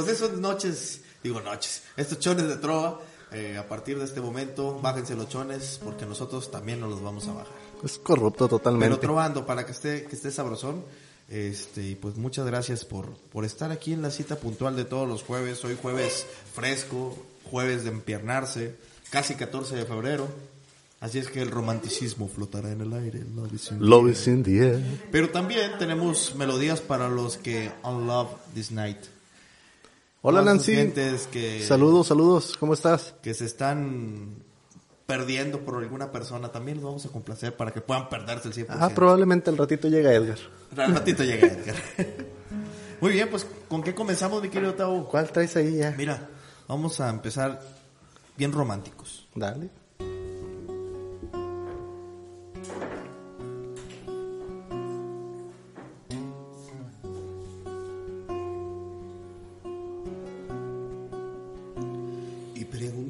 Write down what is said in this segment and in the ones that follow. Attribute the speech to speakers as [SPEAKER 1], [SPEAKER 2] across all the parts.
[SPEAKER 1] Pues esas noches, digo noches, estos chones de trova, eh, a partir de este momento, bájense los chones porque nosotros también nos los vamos a bajar.
[SPEAKER 2] Es corrupto totalmente.
[SPEAKER 1] Pero trovando para que esté, que esté sabrosón. Este, y pues muchas gracias por, por estar aquí en la cita puntual de todos los jueves. Hoy jueves fresco, jueves de empiernarse, casi 14 de febrero. Así es que el romanticismo flotará en el aire. Love is in the
[SPEAKER 2] Love
[SPEAKER 1] air.
[SPEAKER 2] is in the air.
[SPEAKER 1] Pero también tenemos melodías para los que unlove this night.
[SPEAKER 2] Hola Nancy.
[SPEAKER 1] que,
[SPEAKER 2] Saludos, saludos. ¿Cómo estás?
[SPEAKER 1] que se están perdiendo por alguna persona, también los vamos a complacer para que puedan perderse el 100%.
[SPEAKER 2] Ah, probablemente al ratito llega Edgar.
[SPEAKER 1] Al ratito llega Edgar. Muy bien, pues ¿con qué comenzamos, mi querido Tavo?
[SPEAKER 2] ¿Cuál traes ahí ya?
[SPEAKER 1] Mira, vamos a empezar bien románticos.
[SPEAKER 2] Dale.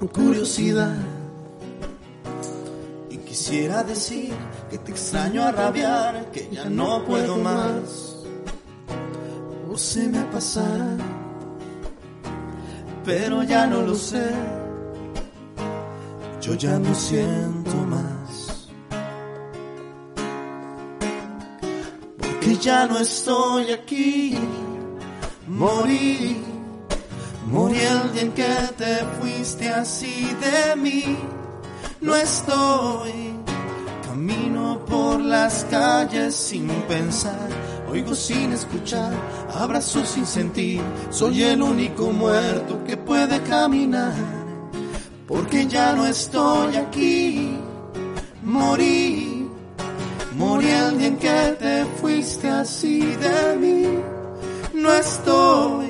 [SPEAKER 1] por curiosidad. Y quisiera decir que te extraño a rabiar, que ya no puedo más. O se me pasará, pero ya no lo sé. Yo ya no siento más. Porque ya no estoy aquí. Morí, morí el día en que te fuiste así de mí. No estoy, camino por las calles sin pensar, oigo sin escuchar, abrazo sin sentir. Soy el único muerto que puede caminar, porque ya no estoy aquí. Morí, morí el día en que te fuiste así de mí no estoy.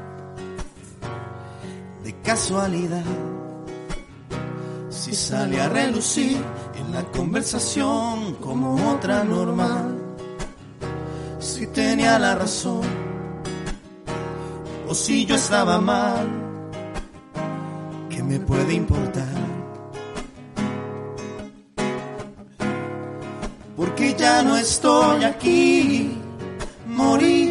[SPEAKER 1] casualidad. Si sale a relucir en la conversación como otra normal, si tenía la razón o si yo estaba mal, ¿qué me puede importar? Porque ya no estoy aquí, morí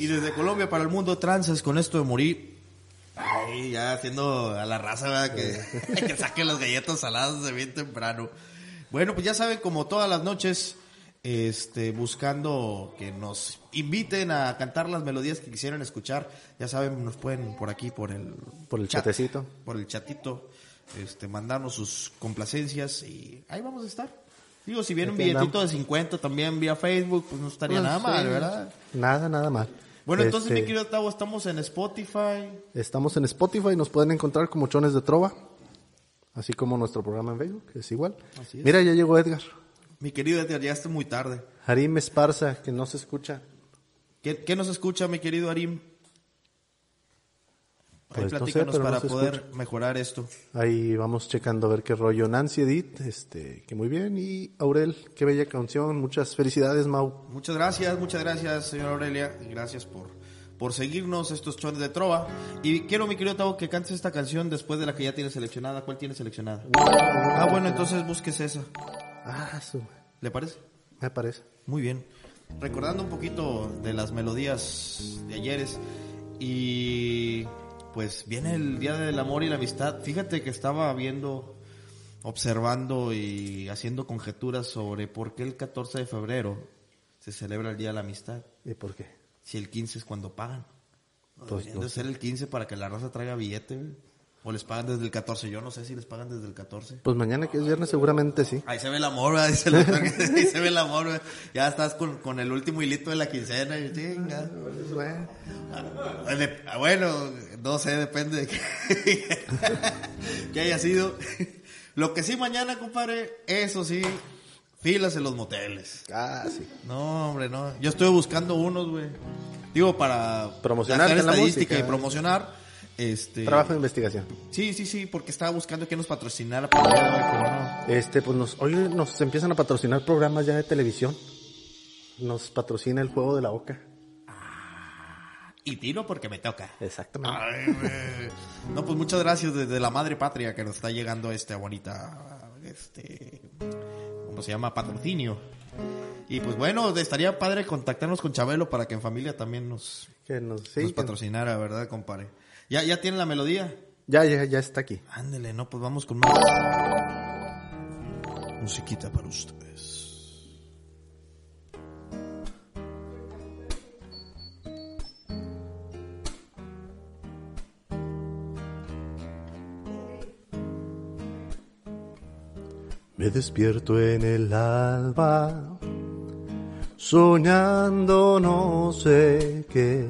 [SPEAKER 1] Y desde Colombia para el mundo tranzas con esto de morir. Ay, ya haciendo a la raza ¿verdad? que, que saque las galletas saladas de bien temprano. Bueno, pues ya saben, como todas las noches, este, buscando que nos inviten a cantar las melodías que quisieran escuchar. Ya saben, nos pueden por aquí, por el,
[SPEAKER 2] Por el
[SPEAKER 1] chat,
[SPEAKER 2] chatecito.
[SPEAKER 1] por el chatito, este, mandarnos sus complacencias y ahí vamos a estar. Digo, si viene un billetito de 50 también vía Facebook, pues no estaría
[SPEAKER 2] Pues,
[SPEAKER 1] nada mal. ¿verdad?
[SPEAKER 2] Nada, nada mal.
[SPEAKER 1] Bueno, entonces, mi querido Tavo, estamos en Spotify.
[SPEAKER 2] Estamos en Spotify, nos pueden encontrar como Chones de Trova, así como nuestro programa en Facebook, que es igual.
[SPEAKER 1] Así es.
[SPEAKER 2] Mira, ya llegó Edgar.
[SPEAKER 1] Mi querido Edgar, ya está muy tarde.
[SPEAKER 2] Harim Esparza, que no se escucha.
[SPEAKER 1] ¿Qué, qué nos escucha, mi querido Ahí
[SPEAKER 2] Pues no sé,
[SPEAKER 1] platícanos
[SPEAKER 2] no
[SPEAKER 1] para poder
[SPEAKER 2] escucha.
[SPEAKER 1] mejorar esto.
[SPEAKER 2] Ahí vamos checando a ver qué rollo. Nancy Edith, este, que muy bien. Y Aurel, qué bella canción. Muchas felicidades, Mau.
[SPEAKER 1] Muchas gracias, muchas gracias, señora Aurelia. Y gracias por, por seguirnos estos chones de trova. Y quiero, mi querido Tavo, que cantes esta canción después de la que ya tienes seleccionada. ¿Cuál tienes seleccionada? Ah, bueno, entonces busques esa.
[SPEAKER 2] Ah, su,
[SPEAKER 1] ¿Le parece?
[SPEAKER 2] me parece.
[SPEAKER 1] Muy bien. Recordando un poquito de las melodías de ayeres y pues viene el Día del Amor y la Amistad. Fíjate que estaba viendo, observando y haciendo conjeturas sobre por qué el 14 de febrero se celebra el Día de la Amistad.
[SPEAKER 2] ¿Y por qué?
[SPEAKER 1] Si el 15 es cuando pagan.
[SPEAKER 2] Pues
[SPEAKER 1] Deberían de ser el 15 para que la raza traiga billete. O les pagan desde el 14. Yo no sé si les pagan desde el 14.
[SPEAKER 2] Pues mañana que es viernes seguramente sí.
[SPEAKER 1] Ahí se ve el amor, doctor que ahí se ve el amor, ¿verdad? Ya estás con, con el último hilito de la quincena y chinga. Ah, de- ah, Bueno, no sé, depende de que, que haya sido. Lo que sí mañana, compadre, eso sí, filas en los moteles.
[SPEAKER 2] Ah, sí.
[SPEAKER 1] No, hombre, no. Yo estoy buscando unos, güey. Digo, para
[SPEAKER 2] Promocionar
[SPEAKER 1] hacer
[SPEAKER 2] la
[SPEAKER 1] estadística
[SPEAKER 2] música.
[SPEAKER 1] y promocionar. Este,
[SPEAKER 2] Trabajo de investigación.
[SPEAKER 1] Sí, sí, sí, porque estaba buscando que nos patrocinara para.
[SPEAKER 2] Este, pues nos, hoy nos empiezan a patrocinar programas ya de televisión. Nos patrocina el juego de la Oca.
[SPEAKER 1] Y tiro porque me toca.
[SPEAKER 2] Exactamente.
[SPEAKER 1] Ay, no, pues muchas gracias desde la madre patria que nos está llegando esta bonita, este, ¿cómo se llama? Patrocinio. Y pues bueno, estaría padre contactarnos con Chabelo para que en familia también nos,
[SPEAKER 2] Que nos, sí,
[SPEAKER 1] nos patrocinara, ¿verdad, compadre? ¿Ya, ya tiene la melodía?
[SPEAKER 2] ya, ya, ya está aquí.
[SPEAKER 1] Ándele, no, pues vamos con más. Musiquita para ustedes.
[SPEAKER 2] Me despierto en el alba, soñando no sé qué.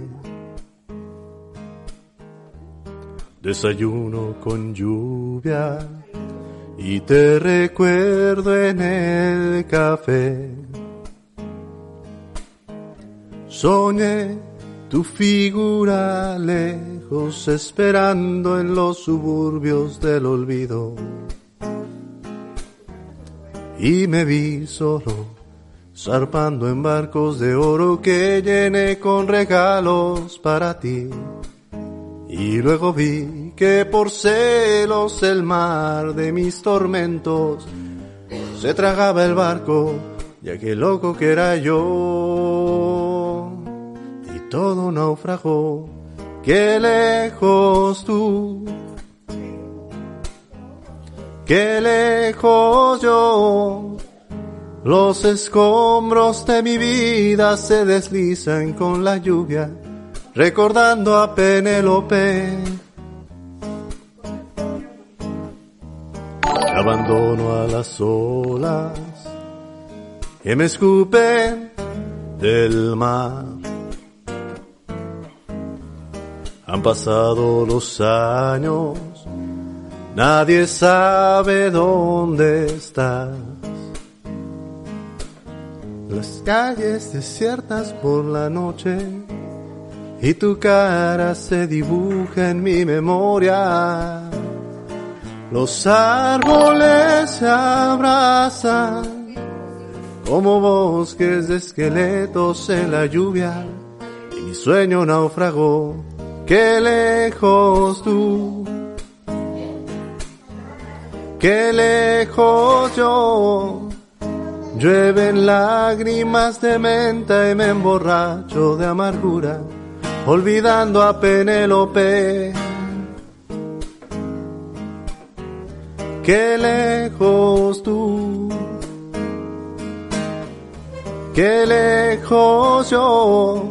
[SPEAKER 2] Desayuno con lluvia y te recuerdo en el café. Soñé tu figura lejos esperando en los suburbios del olvido y me vi solo, zarpando en barcos de oro que llené con regalos para ti. Y luego vi que por celos el mar de mis tormentos se tragaba el barco, ya que loco que era yo. Y todo naufragó, que lejos tú. Qué lejos yo, los escombros de mi vida se deslizan con la lluvia, recordando a Penélope. Abandono a las olas que me escupen del mar. Han pasado los años Nadie sabe dónde estás. Las calles desiertas por la noche y tu cara se dibuja en mi memoria. Los árboles se abrazan como bosques de esqueletos en la lluvia y mi sueño naufragó. Qué lejos tú Qué lejos yo, llueven lágrimas de menta y me emborracho de amargura, olvidando a Penélope. Qué lejos tú, qué lejos yo,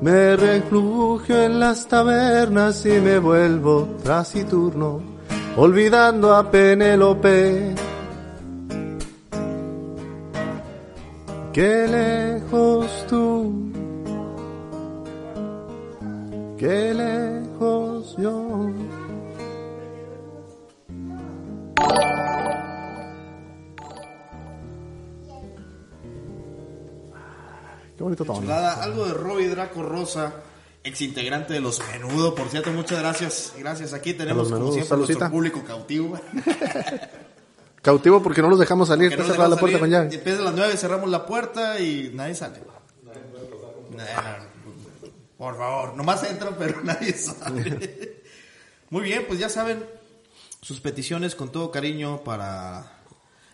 [SPEAKER 2] me refugio en las tabernas y me vuelvo taciturno olvidando a Penélope. Qué lejos tú, qué lejos yo. Qué bonito.
[SPEAKER 1] Chulada, algo de Robbie Draco Rosa, ex integrante de los Menudo, por cierto, muchas gracias. Gracias. Aquí tenemos, como siempre, nuestro público cautivo.
[SPEAKER 2] Cautivo porque no los dejamos salir, está
[SPEAKER 1] nos
[SPEAKER 2] cerrada la puerta con llave.
[SPEAKER 1] Después de las 9 cerramos la puerta y nadie sale. Nah, Por favor, nomás entran, pero nadie sale. Muy bien, pues ya saben, sus peticiones con todo cariño para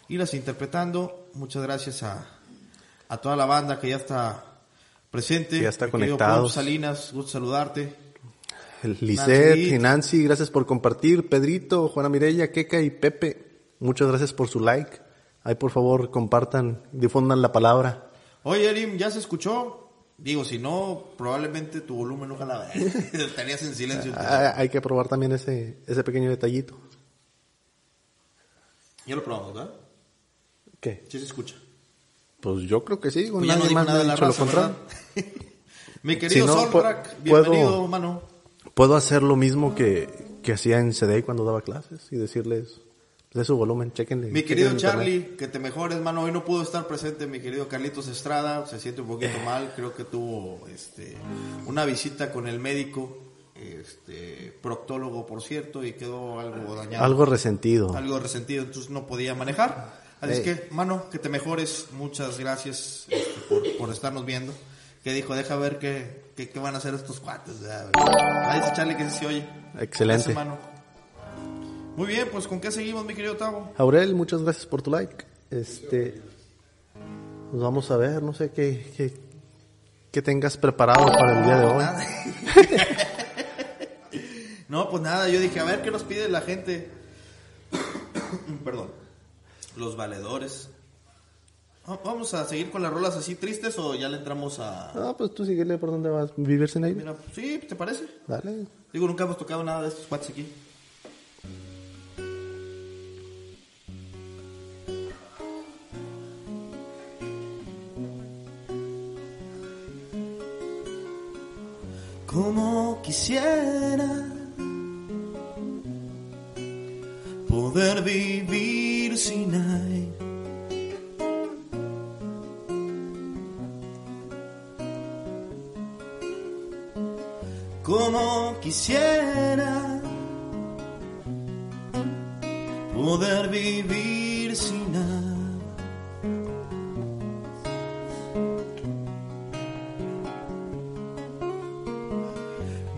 [SPEAKER 1] irlas interpretando. Muchas gracias a, a toda la banda que ya está presente.
[SPEAKER 2] Que ya está.
[SPEAKER 1] Pop Salinas, gusto saludarte.
[SPEAKER 2] Lisette
[SPEAKER 1] Nancy.
[SPEAKER 2] y Nancy, gracias por compartir. Pedrito, Juana Mireya, Keka y Pepe, muchas gracias por su like. Ahí por favor compartan, difundan la palabra.
[SPEAKER 1] Oye, Erim, ¿ya se escuchó? Digo, si no, probablemente tu volumen no jalaba. Tenías en silencio.
[SPEAKER 2] Ah, hay que probar también ese, ese pequeño detallito.
[SPEAKER 1] Ya lo probamos, ¿verdad?
[SPEAKER 2] ¿Qué?
[SPEAKER 1] Sí se escucha.
[SPEAKER 2] Pues yo creo que sí,
[SPEAKER 1] Pues ya no nada de la
[SPEAKER 2] lo
[SPEAKER 1] raza. Mi querido
[SPEAKER 2] Si no,
[SPEAKER 1] bienvenido,
[SPEAKER 2] puedo-
[SPEAKER 1] mano.
[SPEAKER 2] Puedo hacer lo mismo que, que hacía en CD cuando daba clases y decirles de su volumen, chequenle.
[SPEAKER 1] Mi querido
[SPEAKER 2] chequenle en internet.
[SPEAKER 1] Charlie, que te mejores, mano. Hoy no pudo estar presente mi querido Carlitos Estrada, se siente un poquito
[SPEAKER 2] Eh.
[SPEAKER 1] mal. Creo que tuvo este, una visita con el médico, este, proctólogo, por cierto, y quedó algo dañado.
[SPEAKER 2] Algo resentido.
[SPEAKER 1] algo resentido, entonces no podía manejar. Así es
[SPEAKER 2] Ey.
[SPEAKER 1] que, mano, que te mejores. Muchas gracias este, por, por estarnos viendo. Que dijo, deja ver qué, qué, qué van a hacer estos cuates. Ahí dice Charlie que se oye.
[SPEAKER 2] Excelente.
[SPEAKER 1] Gracias, mano. Muy bien, pues ¿con qué seguimos, mi querido Tavo?
[SPEAKER 2] Aurel, muchas gracias por tu like. Este, pues vamos a ver, no sé qué, qué, qué tengas preparado para el día de hoy.
[SPEAKER 1] No, pues nada, yo dije, a ver qué nos pide la gente. Perdón. Los valedores. Va- Vamos a seguir con las rolas así tristes o ya le entramos a...
[SPEAKER 2] Ah, pues tú síguele por dónde vas. ¿Vivir sin aire?
[SPEAKER 1] Mira, sí, ¿te parece?
[SPEAKER 2] Dale.
[SPEAKER 1] Digo, nunca hemos tocado nada de estos cuates aquí. Como quisiera poder vivir sin aire. como quisiera poder vivir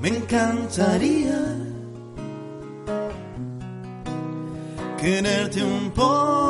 [SPEAKER 1] Me encantaría quererte un poco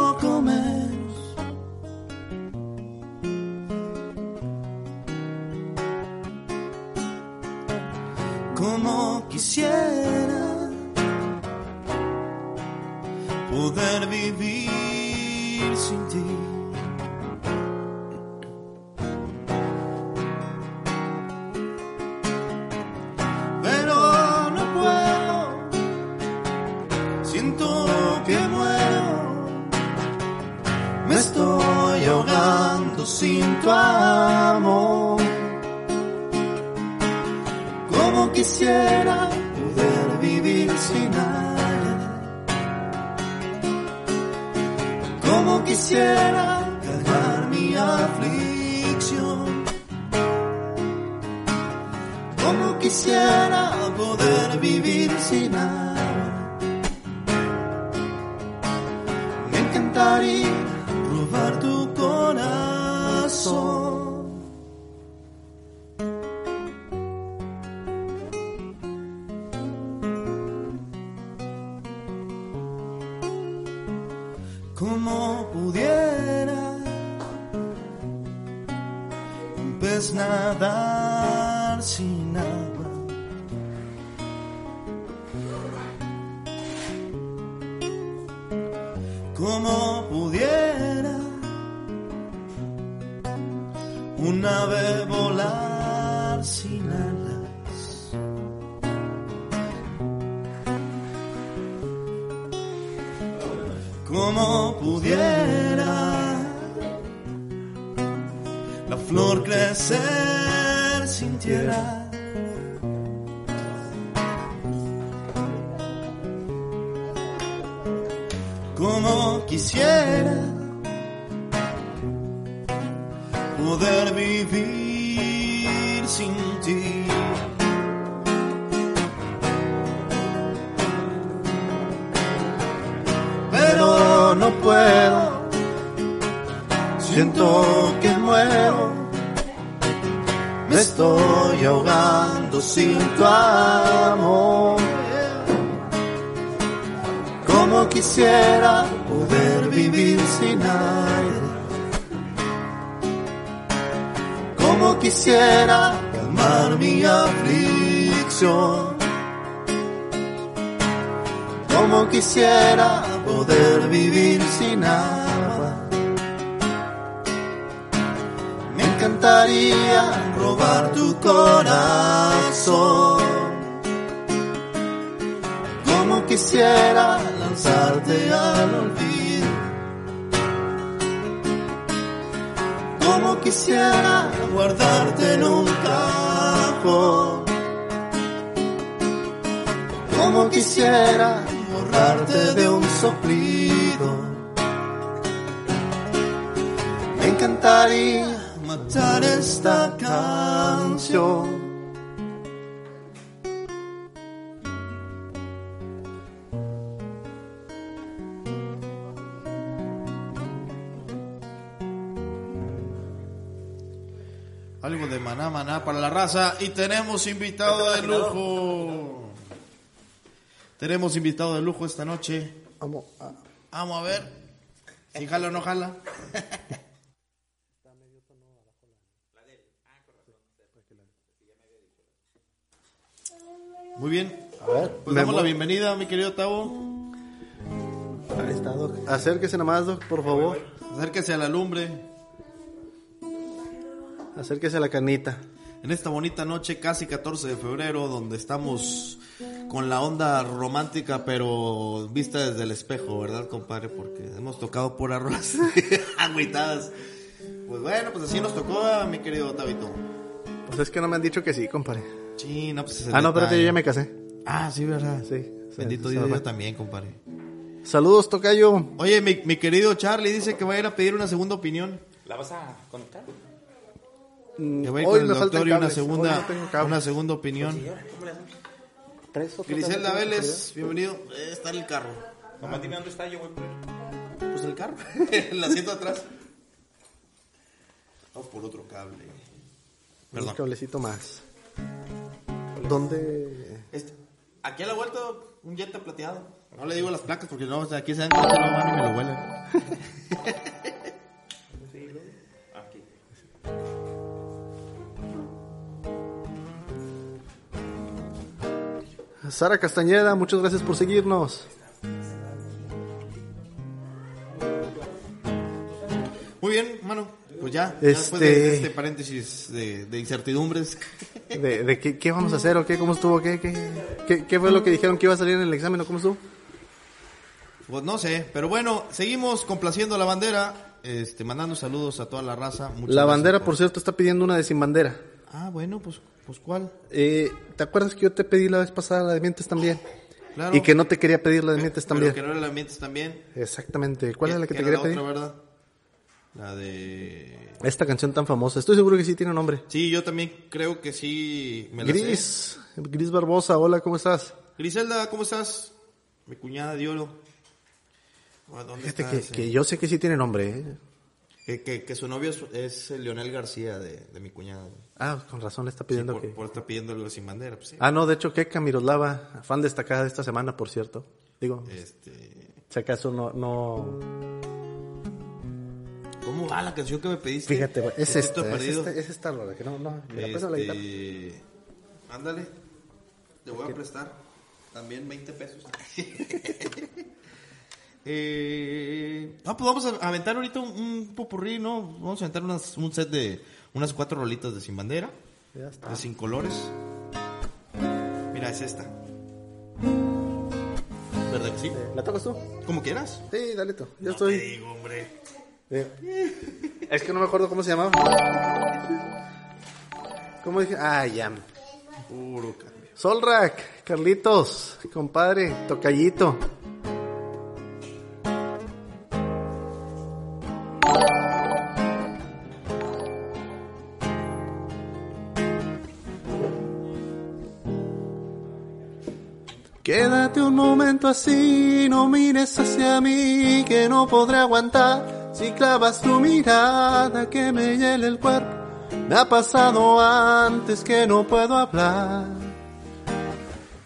[SPEAKER 1] me estoy ahogando sin tu amor. Como quisiera poder vivir sin aire. Como quisiera calmar mi aflicción. Como quisiera poder vivir sin agua. Encantaría robar tu corazón. Como quisiera lanzarte al olvido. Como quisiera guardarte en un cajón. Como quisiera borrarte de un soplido. Me encantaría esta canción. Algo de maná, maná para la raza. Y tenemos invitado de lujo. Tenemos invitado de lujo esta noche.
[SPEAKER 2] Vamos a-
[SPEAKER 1] Vamos a ver. Si jala o no jala. Muy bien.
[SPEAKER 2] A ver,
[SPEAKER 1] Pues damos la bienvenida, mi querido Tavo.
[SPEAKER 2] Ahí está, Doc. Acérquese nomás, Doc, por favor.
[SPEAKER 1] Acérquese a la lumbre.
[SPEAKER 2] Acérquese a la canita.
[SPEAKER 1] En esta bonita noche, casi 14 de febrero, donde estamos con la onda romántica, pero vista desde el espejo, ¿verdad, compadre? Porque hemos tocado puras rolas agüitadas. Pues bueno, pues así nos tocó, mi querido Tabito.
[SPEAKER 2] Pues es que no me han dicho que sí, compadre.
[SPEAKER 1] Sí, no, pues es el
[SPEAKER 2] Ah, no, espérate, yo ya me casé.
[SPEAKER 1] Ah, sí, ¿verdad?
[SPEAKER 2] Sí.
[SPEAKER 1] Bendito Dios, yo también, compadre.
[SPEAKER 2] Saludos, Tocayo.
[SPEAKER 1] Oye, mi, mi querido Charlie dice que va a ir a pedir una segunda opinión.
[SPEAKER 3] ¿La vas a conectar?
[SPEAKER 1] Que va a ir
[SPEAKER 2] Hoy
[SPEAKER 1] con el
[SPEAKER 2] me faltan
[SPEAKER 1] doctor y una segunda,
[SPEAKER 2] no
[SPEAKER 1] una segunda opinión.
[SPEAKER 2] ¿Traes otro
[SPEAKER 1] Griselda? Vélez, bienvenido. Eh, Está en el carro.
[SPEAKER 3] Mamá, dime dónde está, yo voy por él.
[SPEAKER 1] Pues el carro, el asiento atrás. Vamos por otro cable.
[SPEAKER 2] Un
[SPEAKER 1] Perdón.
[SPEAKER 2] cablecito más. ¿Dónde?
[SPEAKER 1] Este, aquí a la vuelta, un Jetta plateado. No le digo las placas porque no, o sea, aquí se dan cuenta no van y me lo huelen.
[SPEAKER 3] Aquí.
[SPEAKER 2] Sara Castañeda, muchas gracias por seguirnos.
[SPEAKER 1] Muy bien, mano. Pues ya, ya después de
[SPEAKER 2] Este-
[SPEAKER 1] este paréntesis de, de incertidumbres.
[SPEAKER 2] ¿De, de qué, qué vamos a hacer o qué? ¿Cómo estuvo? ¿Qué, qué, qué, qué fue lo que dijeron que iba a salir en el examen o cómo estuvo?
[SPEAKER 1] Pues no sé, pero bueno, seguimos complaciendo a la bandera, este, mandando saludos a toda la raza. Muchas
[SPEAKER 2] La bandera, por cierto, está pidiendo una de sin bandera.
[SPEAKER 1] Ah, bueno, pues, pues ¿cuál?
[SPEAKER 2] Eh, ¿Te acuerdas que yo te pedí la vez pasada la de mientes también?
[SPEAKER 1] Claro.
[SPEAKER 2] Y que no te quería pedir la de mientes
[SPEAKER 1] Pero
[SPEAKER 2] también.
[SPEAKER 1] que no era la mientes también.
[SPEAKER 2] Exactamente. ¿Cuál es la que te
[SPEAKER 1] era
[SPEAKER 2] quería
[SPEAKER 1] la
[SPEAKER 2] pedir?
[SPEAKER 1] otra, ¿verdad? La de...
[SPEAKER 2] Esta canción tan famosa. Estoy seguro que sí tiene nombre.
[SPEAKER 1] Sí, yo también creo que sí me la sé.
[SPEAKER 2] Gris. Gris Barbosa, hola, ¿cómo estás?
[SPEAKER 1] Griselda, ¿cómo estás? Mi cuñada de oro. ¿Dónde
[SPEAKER 2] Fíjate
[SPEAKER 1] está
[SPEAKER 2] que, yo sé que sí tiene nombre. ¿eh?
[SPEAKER 1] Que, que- que su novio es, es el Leonel García de, de mi cuñada.
[SPEAKER 2] Ah, con razón le está
[SPEAKER 1] Sí,
[SPEAKER 2] pidiendo
[SPEAKER 1] por,
[SPEAKER 2] que...
[SPEAKER 1] por estar pidiendo algo sin bandera. Pues, sí.
[SPEAKER 2] Ah, no, de hecho, Keka Miroslava, fan destacada de esta semana, por cierto. Digo,
[SPEAKER 1] Este,
[SPEAKER 2] si acaso no, no...
[SPEAKER 1] ¿Cómo va la canción que me pediste?
[SPEAKER 2] Fíjate, güey, es esta, es esta, es esta, que no, no, mira, pásame la guitarra.
[SPEAKER 1] Este, ándale, te voy a prestar también 20 pesos. eh, no, pues vamos a aventar ahorita un, un popurrí, ¿no? Vamos a aventar unas- un set de unas cuatro rolitas de sin bandera,
[SPEAKER 2] Ya está.
[SPEAKER 1] de sin colores. Mira, es esta. ¿Verdad que sí?
[SPEAKER 2] ¿La tocas tú?
[SPEAKER 1] Como quieras.
[SPEAKER 2] Sí, dale tú. Yo
[SPEAKER 1] No
[SPEAKER 2] estoy...
[SPEAKER 1] te digo, hombre.
[SPEAKER 2] Eh, es que no me acuerdo cómo se llamaba. ¿Cómo dije? Ah, ya.
[SPEAKER 1] Puro cambio.
[SPEAKER 2] Solrak, Carlitos, compadre, tocallito. Quédate un momento así, no mires hacia mí, que no podré aguantar si clavas tu mirada que me hiele el cuerpo, me ha pasado antes que no puedo hablar.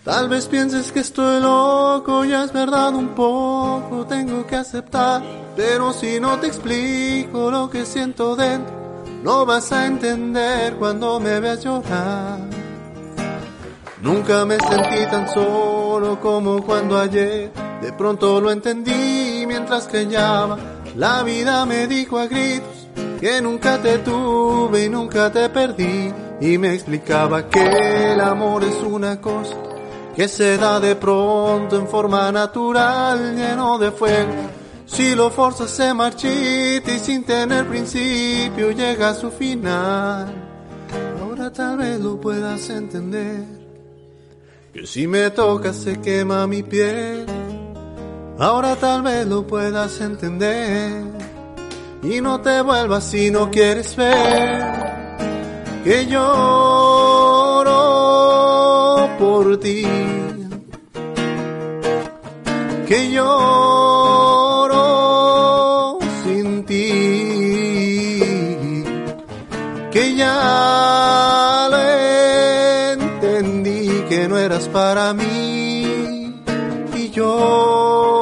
[SPEAKER 2] Tal vez pienses que estoy loco, ya es verdad un poco, tengo que aceptar. Pero si no te explico lo que siento dentro, no vas a entender cuando me veas llorar. Nunca me sentí tan solo como cuando ayer de pronto lo entendí mientras callaba. La vida me dijo a gritos que nunca te tuve y nunca te perdí y me explicaba que el amor es una cosa que se da de pronto en forma natural, lleno de fuego. Si lo forzas se marchita y sin tener principio llega a su final. Ahora tal vez lo puedas entender. Que si me tocas se quema mi piel. Ahora tal vez lo puedas entender. Y no te vuelvas si no quieres ver. Que lloro por ti. Que lloro sin ti. Que ya lo entendí que no eras para mí. Y lloro.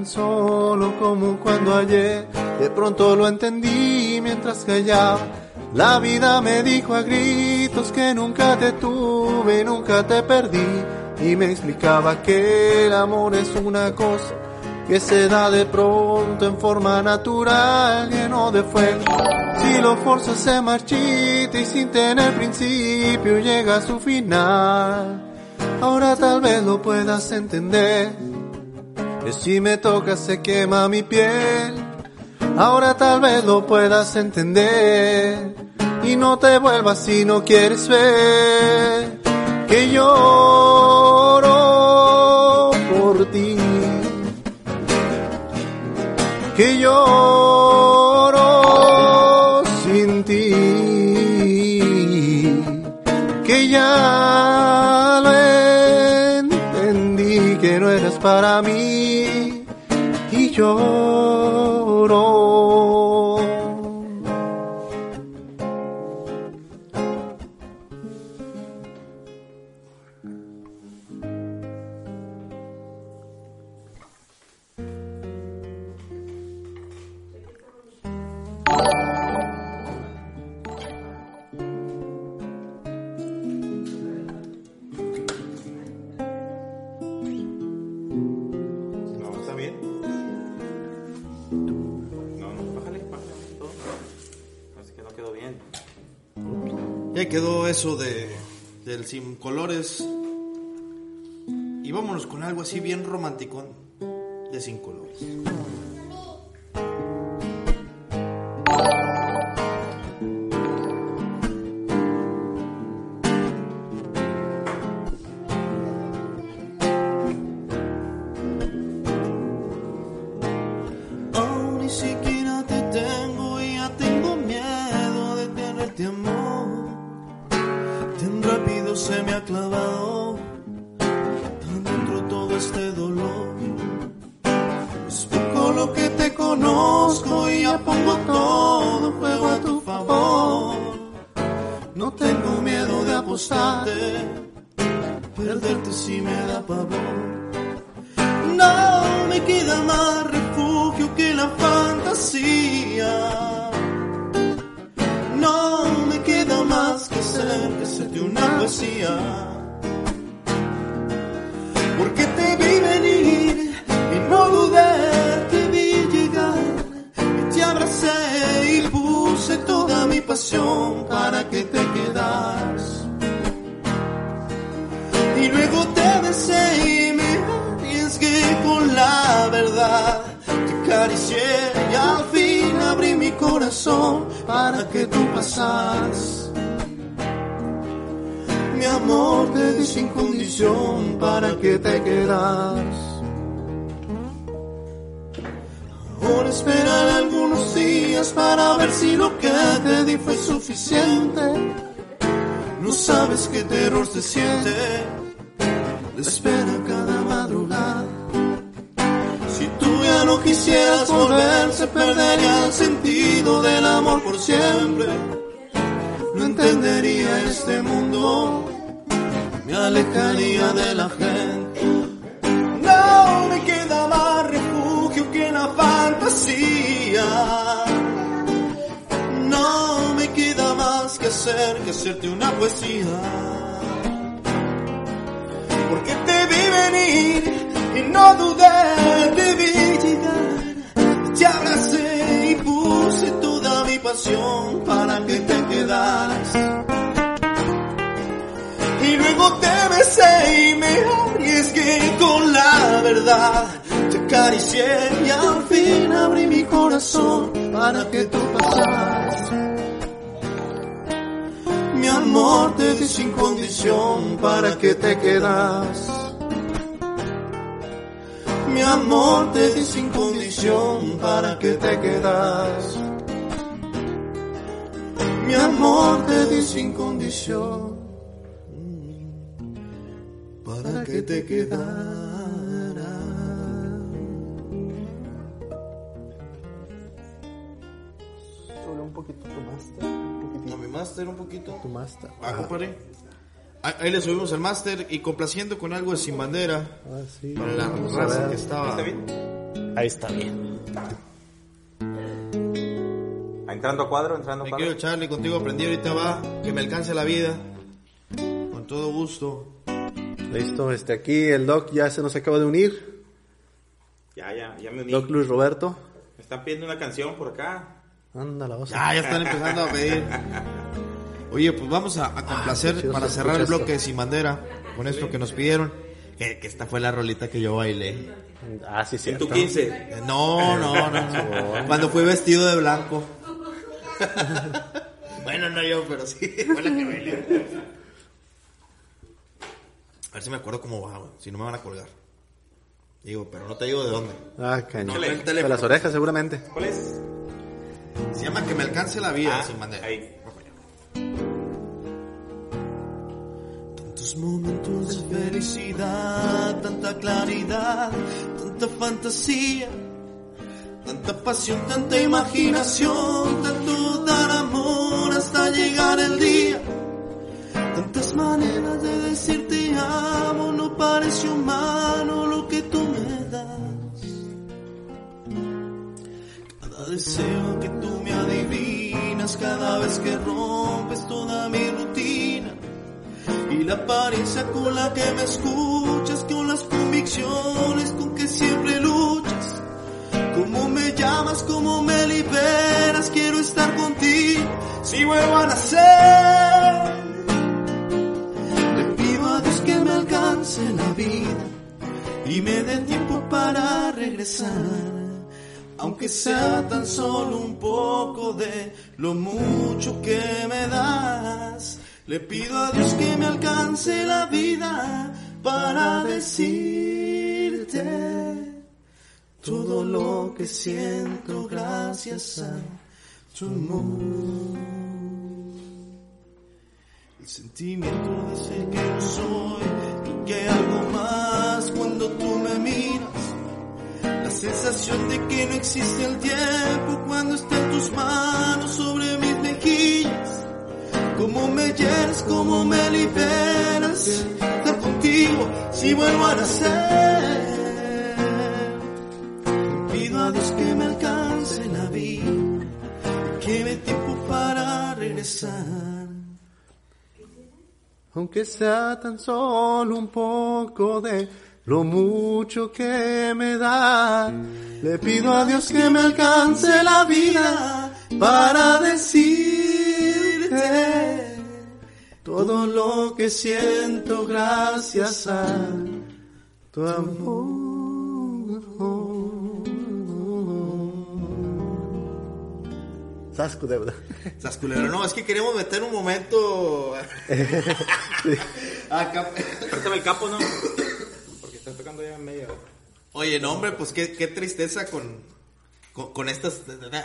[SPEAKER 2] Tan solo como cuando ayer de pronto lo entendí mientras callaba. La vida me dijo a gritos que nunca te tuve, nunca te perdí. Y me explicaba que el amor es una cosa que se da de pronto en forma natural, lleno de fuego. Si lo forzas se marchita y sin tener principio llega a su final. Ahora tal vez lo puedas entender. Que si me tocas se quema mi piel. Ahora tal vez lo puedas entender. Y no te vuelvas si no quieres ver. Que lloro por ti. Que lloro sin ti. Que ya lo entendí que no eres para mí. Y
[SPEAKER 3] quedó
[SPEAKER 1] eso de del sin colores. Y vámonos con algo así bien romántico de sin colores. Ahí le subimos el máster y complaciendo con algo de sin bandera
[SPEAKER 3] Ah, sí.
[SPEAKER 1] para la raza que estaba.
[SPEAKER 4] ¿Está bien?
[SPEAKER 3] Ahí está bien.
[SPEAKER 4] Ah, Entrando a cuadro, entrando a cuadro.
[SPEAKER 1] querido Charlie, contigo aprendí ahorita va, que me alcance la vida. Con todo gusto.
[SPEAKER 2] Listo, este aquí el Doc ya se nos acaba de unir.
[SPEAKER 4] Ya, ya, ya me uní.
[SPEAKER 2] Doc Luis Roberto.
[SPEAKER 4] Me están pidiendo una canción por acá.
[SPEAKER 2] Anda la osa.
[SPEAKER 1] Ya, ya están empezando a pedir. Oye, pues vamos a, a complacer para cerrar el bloque de Sin Bandera con esto que nos pidieron. Que, que esta fue la rolita que yo bailé.
[SPEAKER 2] Ah, sí,
[SPEAKER 4] En
[SPEAKER 2] cierto.
[SPEAKER 4] tu 15.
[SPEAKER 1] Eh, No, no, no. Cuando fui vestido de blanco. bueno, no yo, pero sí. Fue la que bailé. A ver si me acuerdo cómo va, güey, si no me van a colgar. Digo, pero no te digo de dónde.
[SPEAKER 2] Ah, cañón.
[SPEAKER 1] No, el
[SPEAKER 2] de
[SPEAKER 1] teléfono.
[SPEAKER 2] las orejas seguramente.
[SPEAKER 4] ¿Cuál es?
[SPEAKER 1] Se llama Que me alcance la vida
[SPEAKER 4] Ah,
[SPEAKER 1] sin bandera.
[SPEAKER 4] ahí.
[SPEAKER 1] Tantos momentos de felicidad, tanta claridad, tanta fantasía, tanta pasión, tanta imaginación, tanto dar amor hasta llegar el día. Tantas maneras de decirte amo, no parece humano lo que tú me das. Cada deseo que tú me adivinas, cada vez que rompes toda mi rutina. Y la apariencia con la que me escuchas, con las convicciones con que siempre luchas. Cómo me llamas, cómo me liberas, quiero estar contigo si vuelvo a nacer. Le pido a Dios que me alcance la vida y me dé tiempo para regresar. Aunque sea tan solo un poco de lo mucho que me das. Le pido a Dios que me alcance la vida para decirte todo lo que siento gracias a tu amor. El sentimiento dice que no soy y que algo más cuando tú me miras. La sensación de que no existe el tiempo cuando está en tus manos sobre mis mejillas. Cómo me llenas, cómo me liberas. Estar contigo si vuelvo a nacer. Pido a Dios que me alcance la vida, que me tiempo para regresar.
[SPEAKER 2] Aunque sea tan solo un poco de lo mucho que me da, le pido a Dios que me alcance la vida para decirte todo lo que siento gracias a tu amor.
[SPEAKER 1] Sas culebra, no, es que queremos meter un momento. Acá.
[SPEAKER 4] El capo, ¿no? Está tocando ya en media hora.
[SPEAKER 1] Oye, no, hombre, pues qué, qué tristeza con, con, con estas,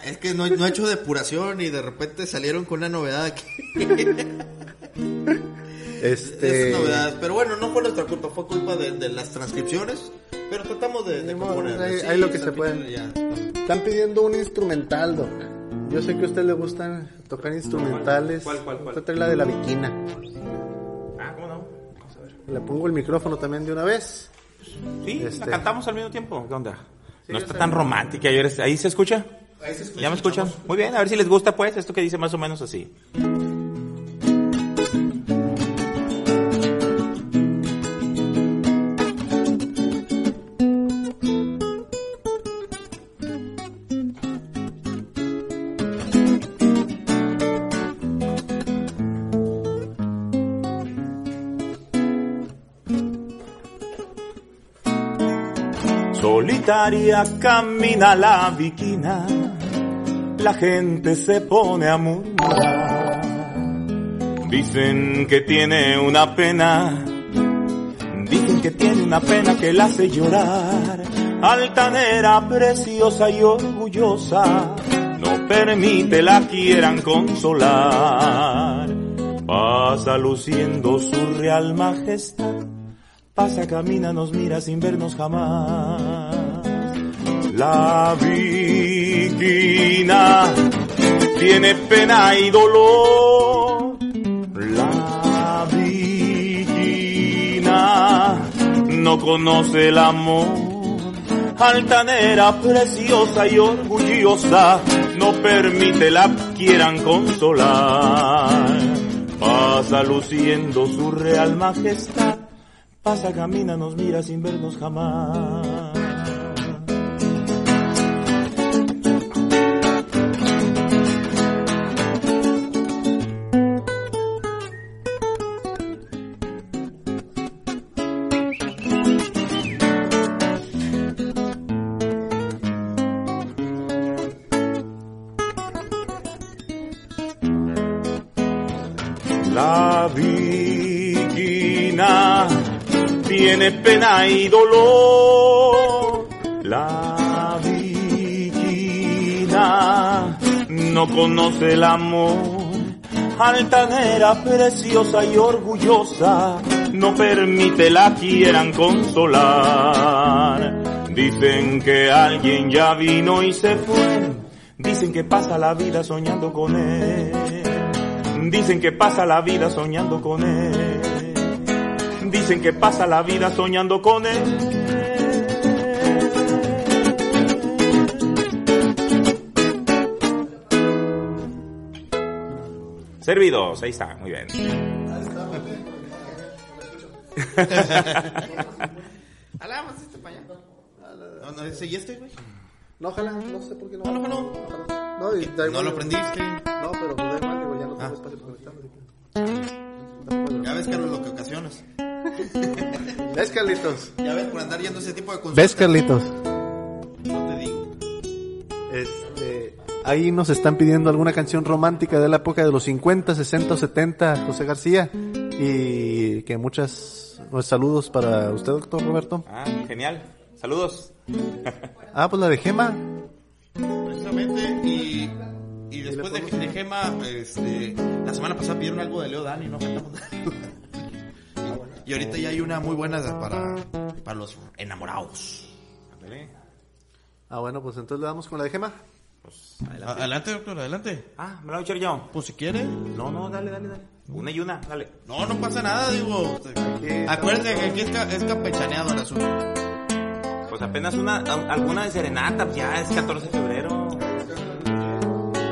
[SPEAKER 1] es que no, no he hecho depuración y de repente salieron con una novedad aquí.
[SPEAKER 2] Este,
[SPEAKER 1] Esas novedades. Pero bueno, no fue nuestra culpa, fue culpa de, de las transcripciones. Pero tratamos de, de componer.
[SPEAKER 2] hay-
[SPEAKER 1] Sí,
[SPEAKER 2] hay lo que se puede.
[SPEAKER 1] ya.
[SPEAKER 2] Están pidiendo un instrumental, Doc. Yo sé que a usted le gustan tocar instrumentales.
[SPEAKER 4] ¿Cuál, cuál, cuál?
[SPEAKER 2] Trae la de la viquina.
[SPEAKER 4] Ah, ¿cómo no? Vamos a ver.
[SPEAKER 2] Le pongo el micrófono también de una vez.
[SPEAKER 4] Sí,
[SPEAKER 2] Este-
[SPEAKER 4] la cantamos al mismo tiempo. ¿Qué onda?
[SPEAKER 2] Sí,
[SPEAKER 4] no está tan romántica. ¿Ahí eres- ¿Ahí se escucha?
[SPEAKER 1] Ahí se escucha,
[SPEAKER 4] ¿Ya me escuchan? Muy bien, a ver si les gusta pues esto que dice más o menos así. Camina la viquina, la gente se pone a murmurar. Dicen que tiene una pena, dicen que tiene una pena que la hace llorar. Altanera, preciosa y orgullosa, no permite la quieran consolar. Pasa luciendo su real majestad Pasa, camina, nos mira sin vernos jamás. La viquina tiene pena y dolor. La viquina no conoce el amor. Altanera, preciosa y orgullosa, no permite la quieran consolar. Pasa luciendo su real majestad Pasa, camina, nos mira sin vernos jamás. Pena y dolor. La viquina no conoce el amor. Altanera, preciosa y orgullosa, no permite la quieran consolar. Dicen que alguien ya vino y se fue. Dicen que pasa la vida soñando con él. Dicen que pasa la vida soñando con él. Dicen que pasa la vida soñando con él. Servidos, ahí está, muy bien.
[SPEAKER 1] Alá, más este para allá. No, no, este, güey.
[SPEAKER 2] No, ojalá, no sé por qué no.
[SPEAKER 1] No, no, no.
[SPEAKER 2] Ojalá. No, y da
[SPEAKER 1] No lo prendiste.
[SPEAKER 2] No, pero pues da igual, digo, ya no tengo
[SPEAKER 1] Ah.
[SPEAKER 2] espacio para conectarlo.
[SPEAKER 1] Ya ves, Carlos, lo que ocasionas.
[SPEAKER 2] ¿Ves, Carlitos?
[SPEAKER 1] Ya ves, por andar yendo ese tipo de consultas.
[SPEAKER 2] ¿Ves, Carlitos?
[SPEAKER 1] No te digo.
[SPEAKER 2] Este, ahí nos están pidiendo alguna canción romántica de la época de los 50, 60 o 70, José García. Y que muchas pues, saludos para usted, doctor Roberto.
[SPEAKER 4] Ah, genial. Saludos.
[SPEAKER 2] Ah, pues la de Gema.
[SPEAKER 1] Precisamente, y, y después de, de Gema, este, la semana pasada pidieron algo de Leo Dani, no cantamos. Y ahorita ya hay una muy buena para, para los enamorados.
[SPEAKER 4] Ándale.
[SPEAKER 2] Ah, bueno, pues entonces le damos con la de Gema.
[SPEAKER 4] Adelante.
[SPEAKER 1] Adelante, doctor, adelante.
[SPEAKER 4] Ah, me lo voy a echar yo.
[SPEAKER 1] Pues si quiere.
[SPEAKER 4] No, no, dale, dale, dale. Una y una, dale.
[SPEAKER 1] No, no pasa nada, digo. Acuérdate que aquí es, ca- es campechaneado el asunto.
[SPEAKER 4] Pues apenas una, alguna de serenata, pues ya es 14 de febrero.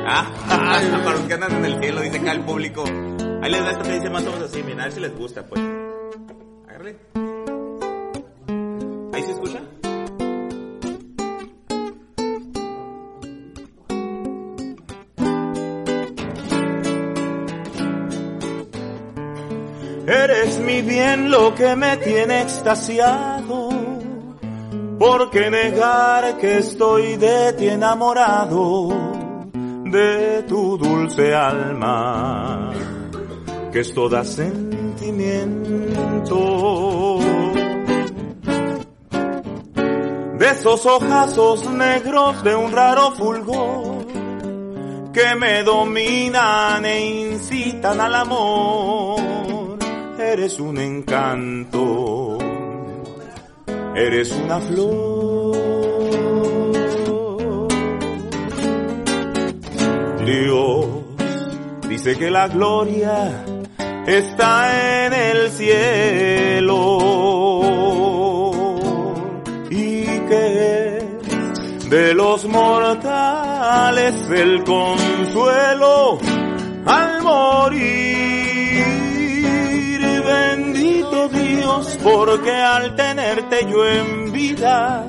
[SPEAKER 4] Ah, para los que andan en el cielo, dice acá el público. Ahí les da esta que dice más o menos así, miren, a ver si les gusta, pues. ¿Ahí se escucha? Eres mi bien lo que me tiene extasiado. ¿Por qué negar que estoy de ti enamorado? De tu dulce alma, que es toda sentimiento. De esos ojazos negros de un raro fulgor que me dominan e incitan al amor. Eres un encanto, eres una flor. Dios dice que la gloria está en el cielo y que de los mortales el consuelo al morir. Bendito Dios, porque al tenerte yo en vida,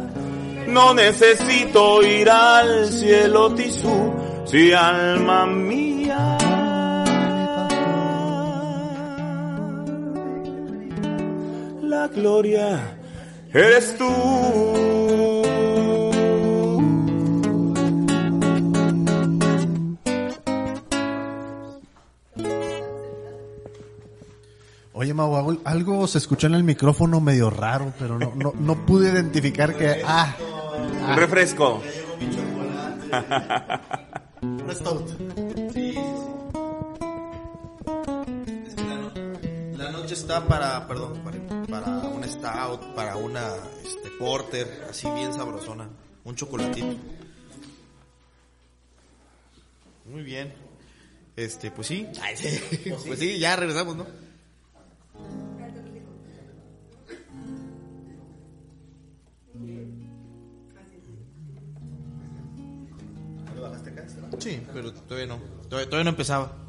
[SPEAKER 4] no necesito ir al cielo tisú, si alma mía. La gloria eres tú.
[SPEAKER 2] Oye, Mau, algo- se escuchó en el micrófono medio raro, pero no, no, no pude identificar que... Ah,
[SPEAKER 4] Un refresco.
[SPEAKER 2] un stout.
[SPEAKER 1] La noche está para, perdón, para, para una stout, para una este, porter, así bien sabrosona, un chocolatito. Muy bien. Este, pues sí. Ay, sí. Pues sí, ya regresamos, ¿no? Sí, pero todavía no. Todavía, todavía no empezaba.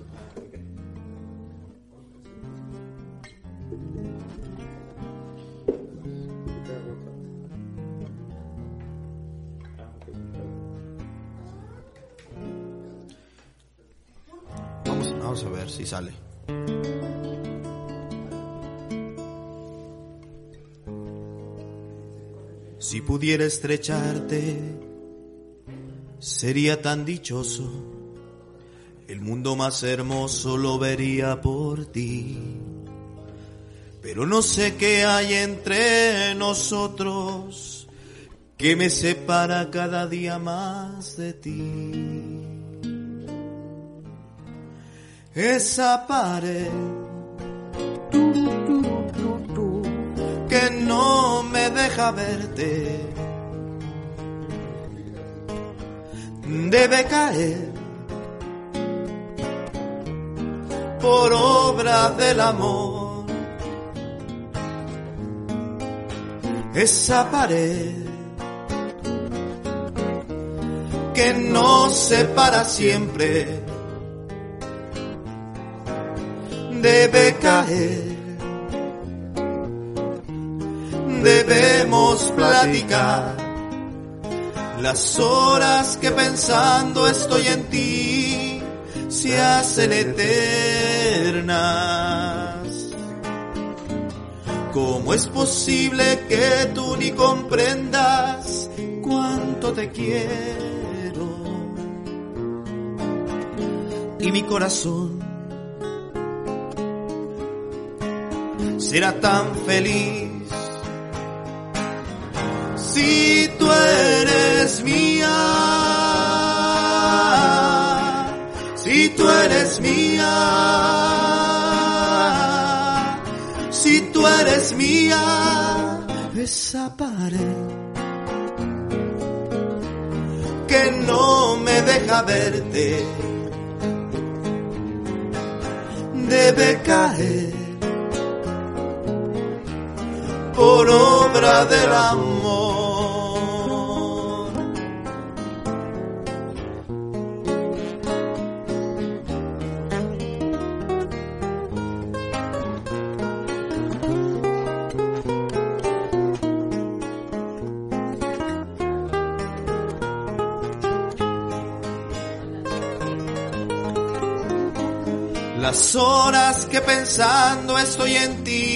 [SPEAKER 1] Vamos, a ver si sale. Si pudiera estrecharte, sería tan dichoso. El mundo más hermoso lo vería por ti. Pero no sé qué hay entre nosotros que me separa cada día más de ti. Esa pared tu, tu, tu, que no me deja verte debe caer por obra del amor. Esa pared que nos separa siempre debe caer. Debemos platicar las horas que pensando estoy en ti se hacen eternas. ¿Cómo es posible que tú ni comprendas cuánto te quiero? Y mi corazón será tan feliz. Si tú eres mía, si tú eres mía, si tú eres mía, esa pared que no me deja verte. Debe caer por obra del amor. Las horas que pensando estoy en ti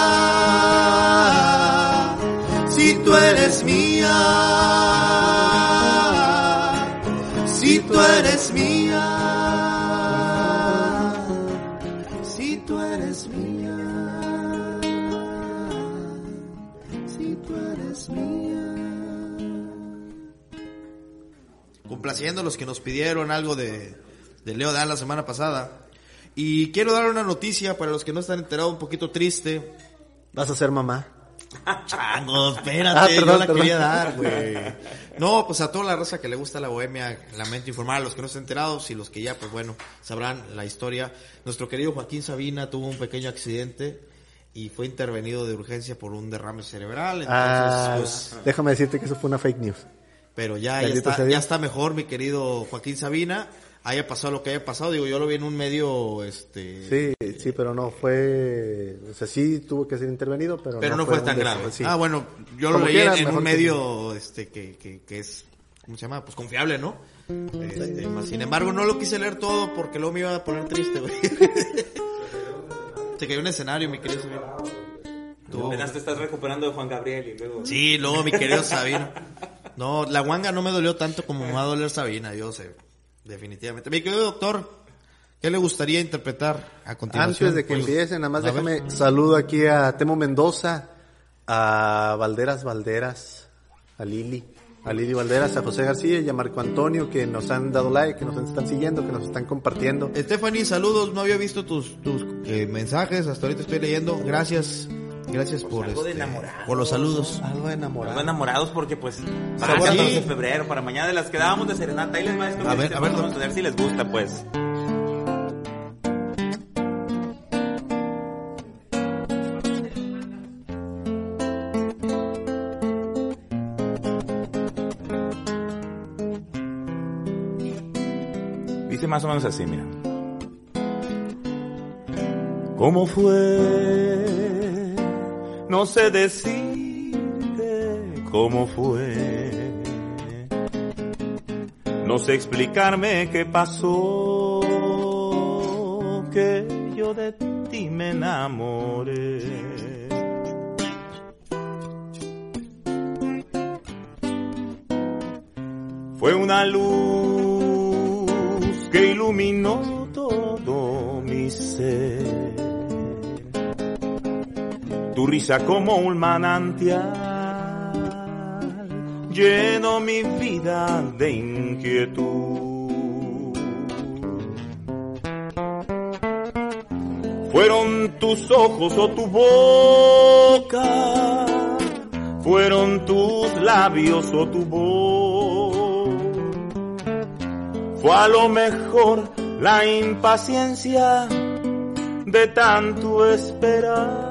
[SPEAKER 1] eres mía, si tú eres mía, si tú eres mía, si tú eres mía. Complaciendo a los que nos pidieron algo de, de Leo Dan la semana pasada. Y quiero dar una noticia para los que no están enterados, un poquito triste.
[SPEAKER 2] ¿Vas a ser mamá?
[SPEAKER 1] Chango, espérate,
[SPEAKER 2] Ah,
[SPEAKER 1] yo la
[SPEAKER 2] perdón.
[SPEAKER 1] quería dar, güey. No, pues a toda la raza que le gusta la bohemia, lamento informar a los que no están enterados y los que ya, pues bueno, sabrán la historia. Nuestro querido Joaquín Sabina tuvo un pequeño accidente y fue intervenido de urgencia por un derrame cerebral. Entonces,
[SPEAKER 2] Ah,
[SPEAKER 1] pues,
[SPEAKER 2] déjame decirte que eso fue una fake news.
[SPEAKER 1] pero ya, está, ya está mejor, mi querido Joaquín Sabina. Haya pasado lo que haya pasado, digo, yo lo vi en un medio, este...
[SPEAKER 2] Sí, sí, pero no fue, o sea, sí tuvo que ser intervenido, pero,
[SPEAKER 1] Pero no, fue tan grave.
[SPEAKER 2] sí.
[SPEAKER 1] Ah, bueno, yo lo
[SPEAKER 2] Como quiera,
[SPEAKER 1] en un
[SPEAKER 2] que
[SPEAKER 1] medio este que, que, que es, ¿cómo se llama? Pues confiable, ¿no? Este, más sin embargo, no lo quise leer todo porque luego me iba a poner triste, güey. Se cayó un escenario, mi querido Sabino. Tú-
[SPEAKER 4] Apenas te estás recuperando de Juan Gabriel y luego...
[SPEAKER 1] Sí, luego mi querido Sabino. No, la guanga no me dolió tanto como me va a doler Sabina, yo sé. Definitivamente. Mi querido doctor, ¿qué le gustaría interpretar a continuación?
[SPEAKER 2] Antes de que
[SPEAKER 1] Pues,
[SPEAKER 2] empiecen, nada más
[SPEAKER 1] a ver.
[SPEAKER 2] déjame saludo aquí a Temo Mendoza, a Valderas Valderas, a Lili, a Lili Valderas, a José García y a Marco Antonio que nos han dado like, que nos están siguiendo, que nos están compartiendo.
[SPEAKER 1] Stephanie, saludos. No había visto tus, tus eh, mensajes. Hasta ahorita estoy leyendo. Gracias. Gracias por,
[SPEAKER 4] algo de
[SPEAKER 1] este,
[SPEAKER 4] enamorados.
[SPEAKER 1] por los saludos.
[SPEAKER 2] Algo enamorado.
[SPEAKER 4] Algo enamorados porque pues para el
[SPEAKER 1] a
[SPEAKER 4] 14
[SPEAKER 1] ti.
[SPEAKER 4] de febrero, para mañana de las que dábamos de serenata, ahí les va esto.
[SPEAKER 1] A ver, a ver,
[SPEAKER 4] vamos a ver si les gusta pues. Dice más o menos así, mira. ¿Cómo fue? No sé decirte cómo fue. No sé explicarme qué pasó. Que yo de ti me enamoré. Fue una luz que iluminó todo mi ser. Risa como un manantial llenó mi vida de inquietud. Fueron tus ojos o tu boca, fueron tus labios o tu voz. Fue a lo mejor la impaciencia de tanto esperar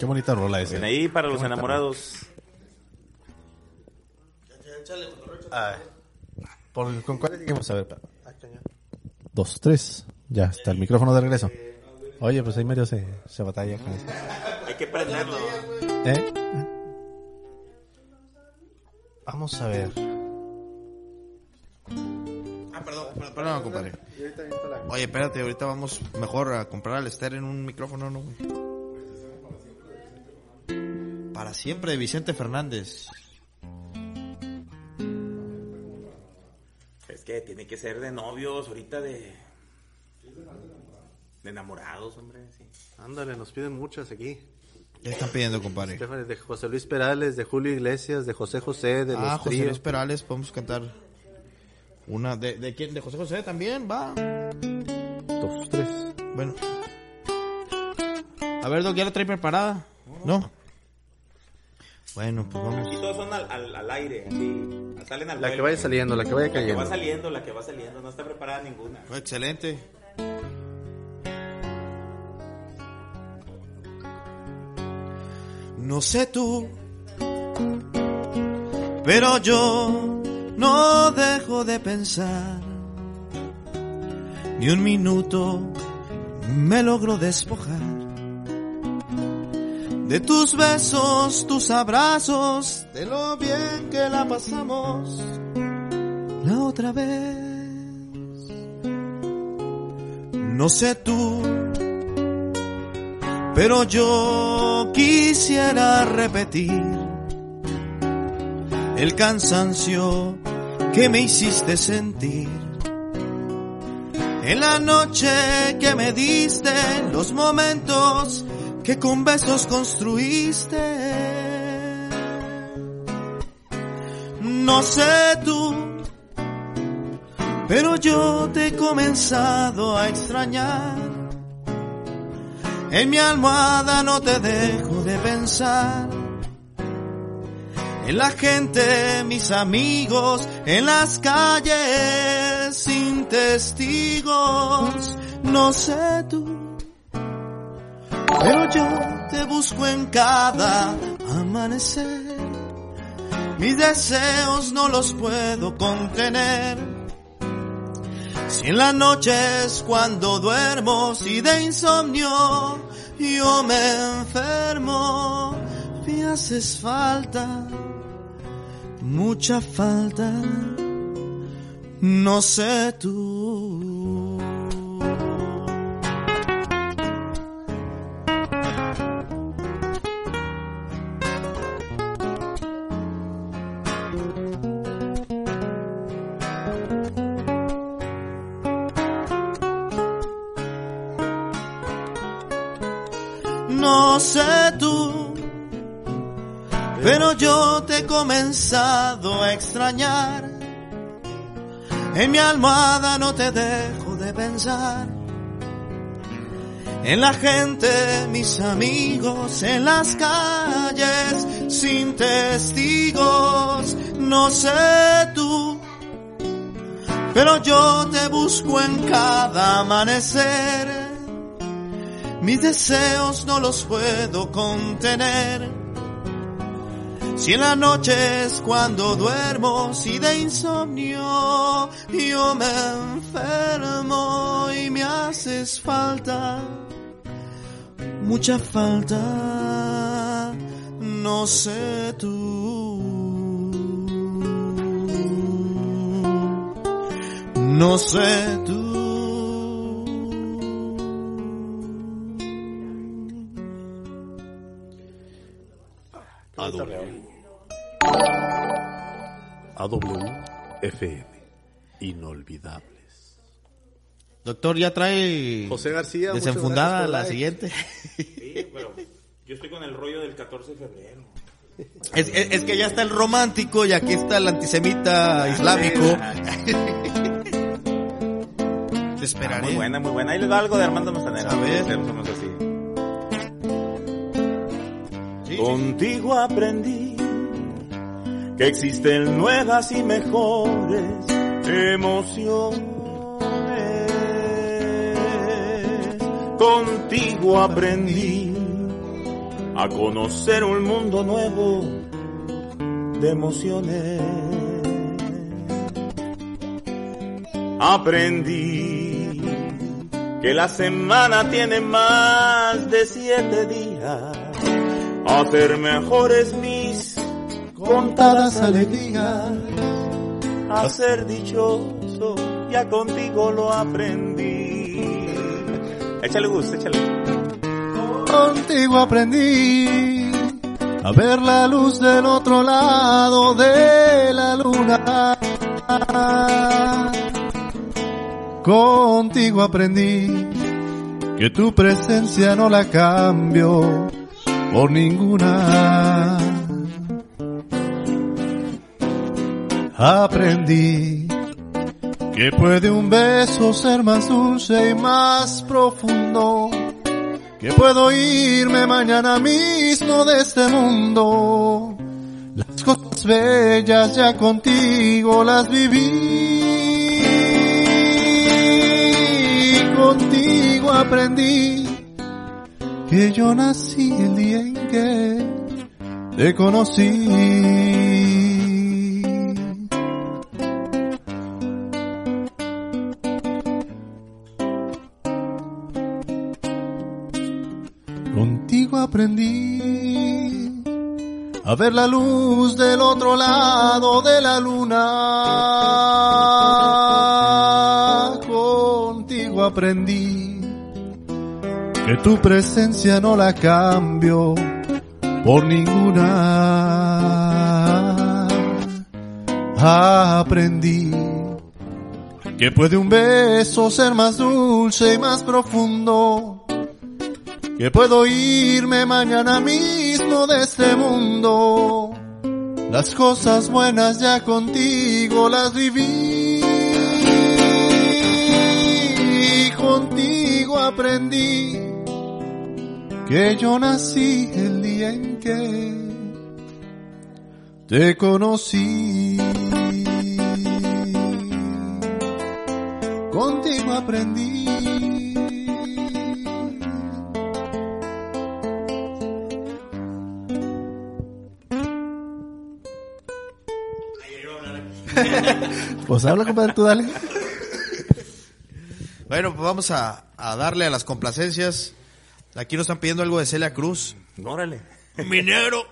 [SPEAKER 5] Qué bonita rola esa.
[SPEAKER 4] Ven ahí para los enamorados.
[SPEAKER 5] Ah, ¿por- ¿Con cuál seguimos? A ver. Dos, tres. Ya está el micrófono de regreso. Oye, pues ahí medio se, se batalla con eso.
[SPEAKER 4] Hay que prenderlo.
[SPEAKER 5] ¿Eh? Vamos a ver.
[SPEAKER 1] Ah, perdón, perdón, perdón, compadre. Oye, espérate, ahorita vamos mejor a comprar al Esther en un micrófono, ¿no? güey? Para siempre, Vicente Fernández.
[SPEAKER 4] Es que tiene que ser de novios, ahorita de. De enamorados, hombre. Sí.
[SPEAKER 2] Ándale, nos piden muchas aquí.
[SPEAKER 1] ¿Qué están pidiendo, compadre?
[SPEAKER 2] De José Luis Perales, de Julio Iglesias, de José José, de
[SPEAKER 1] Ah,
[SPEAKER 2] los
[SPEAKER 1] José
[SPEAKER 2] tríos.
[SPEAKER 1] Luis Perales, podemos cantar una de, de quién, de José José también, va.
[SPEAKER 2] Dos, tres.
[SPEAKER 1] Bueno. A ver, Doc, ¿ya la trae preparada? ¿No? Bueno, pues vamos.
[SPEAKER 4] Y todos son al, al, al aire, así. Salen al
[SPEAKER 6] La que vaya saliendo, la que vaya
[SPEAKER 4] La que va
[SPEAKER 6] cayendo.
[SPEAKER 4] saliendo, la que va saliendo. No está preparada ninguna.
[SPEAKER 1] Fue excelente. No sé tú, pero yo no dejo de pensar. Ni un minuto me logro despojar de tus besos, tus abrazos, de lo bien que la pasamos la otra vez. No sé tú, pero yo quisiera repetir el cansancio que me hiciste sentir. En la noche que me diste, los momentos que con besos construiste. No sé tú, pero yo te he comenzado a extrañar. En mi almohada no te dejo de pensar. En la gente, mis amigos, en las calles sin testigos. No sé tú, pero yo te busco en cada amanecer. Mis deseos no los puedo contener. Si en las noches cuando duermo, si de insomnio yo me enfermo, me haces falta, mucha falta, no sé tú. Sé tú, pero yo te he comenzado a extrañar. En mi almohada no te dejo de pensar. En la gente, mis amigos, en las calles, sin testigos, no sé tú, pero yo te busco en cada amanecer. Mis deseos no los puedo contener. Si en las noches cuando duermo, si de insomnio yo me enfermo y me haces falta, mucha falta, no sé tú. No sé tú.
[SPEAKER 2] AWFM. Inolvidables.
[SPEAKER 1] Doctor, ya trae
[SPEAKER 2] José García,
[SPEAKER 1] desenfundada la
[SPEAKER 2] like.
[SPEAKER 1] siguiente.
[SPEAKER 4] Sí, pero yo estoy con el rollo del 14 de febrero.
[SPEAKER 1] Es, es- es que ya está el romántico y aquí está el antisemita islámico. Te esperaré.
[SPEAKER 4] Muy buena, muy buena. Ahí les va algo de Armando Manzanera.
[SPEAKER 1] A ver.
[SPEAKER 4] Hacemos así. Contigo aprendí que existen nuevas y mejores emociones. Contigo aprendí a conocer un mundo nuevo de emociones. Aprendí que la semana tiene más de siete días. Hacer mejores mis contadas alegrías. A ser dichoso, ya contigo lo aprendí. Échale gusto, échale.
[SPEAKER 2] Contigo aprendí a ver la luz del otro lado de la luna. Contigo aprendí que tu presencia no la cambio por ninguna. Aprendí que puede un beso ser más dulce y más profundo que puedo irme mañana mismo de este mundo. Las cosas bellas ya contigo las viví, contigo aprendí que yo nací el día en que te conocí. Contigo aprendí a ver la luz del otro lado de la luna. Contigo aprendí que tu presencia no la cambio por ninguna. Aprendí que puede un beso ser más dulce y más profundo que puedo irme mañana mismo de este mundo. Las cosas buenas ya contigo las viví. Contigo aprendí que yo nací el día en que te conocí. Contigo aprendí. Pues habla, compadre, tú dale.
[SPEAKER 1] Bueno, pues vamos a, a darle a las complacencias. Aquí nos están pidiendo algo de Celia Cruz.
[SPEAKER 4] Órale.
[SPEAKER 1] Minero.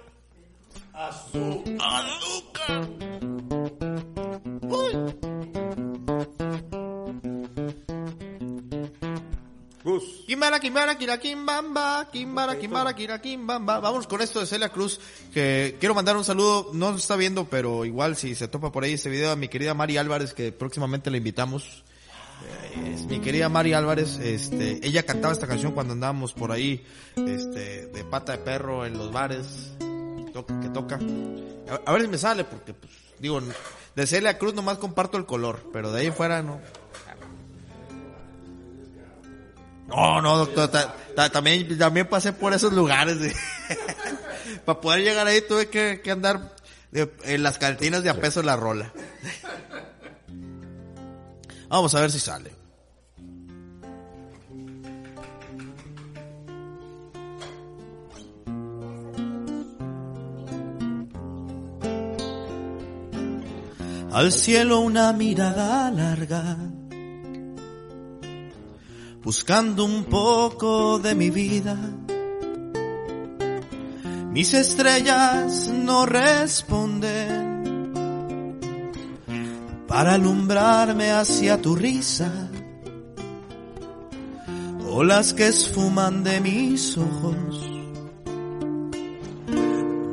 [SPEAKER 4] Gus.
[SPEAKER 1] Kimbara, kimbara, kira, kimbamba, kimbara, kimbara, kira, kimbamba. Vámonos con esto de Celia Cruz, que quiero mandar un saludo, no se está viendo, pero igual si se topa por ahí este video a mi querida Mari Álvarez, que próximamente la invitamos. Mi querida Mari Álvarez, este, ella cantaba esta canción cuando andábamos por ahí, este, de pata de perro en los bares, toca, que toca. A, ver si me sale, porque, pues, digo, de Celia Cruz nomás comparto el color, pero de ahí en fuera no. No, no, doctor, ta- ta- también, también pasé por esos lugares. Para poder llegar ahí tuve que, andar en las cantinas de a peso la rola. Vamos a ver si sale. Al cielo una mirada larga buscando un poco de mi vida. Mis estrellas no responden para alumbrarme hacia tu risa o las que esfuman de mis ojos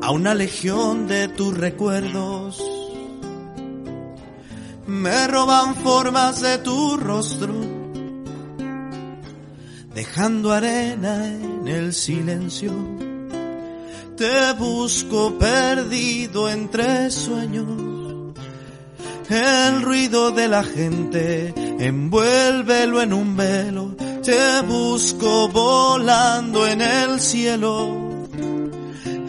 [SPEAKER 1] a una legión de tus recuerdos. Me roban formas de tu rostro dejando arena en el silencio. Te busco perdido entre sueños. El ruido de la gente envuélvelo en un velo. Te busco volando en el cielo.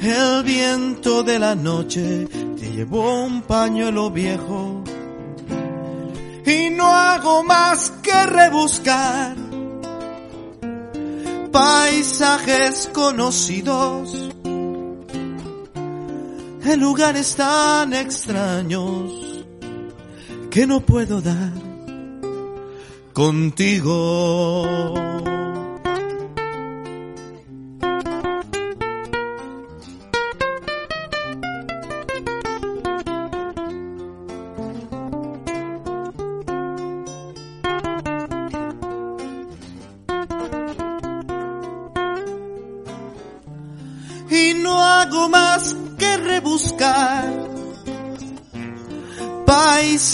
[SPEAKER 1] El viento de la noche te llevó un pañuelo viejo. Y no hago más que rebuscar paisajes conocidos, en lugares tan extraños que no puedo dar contigo.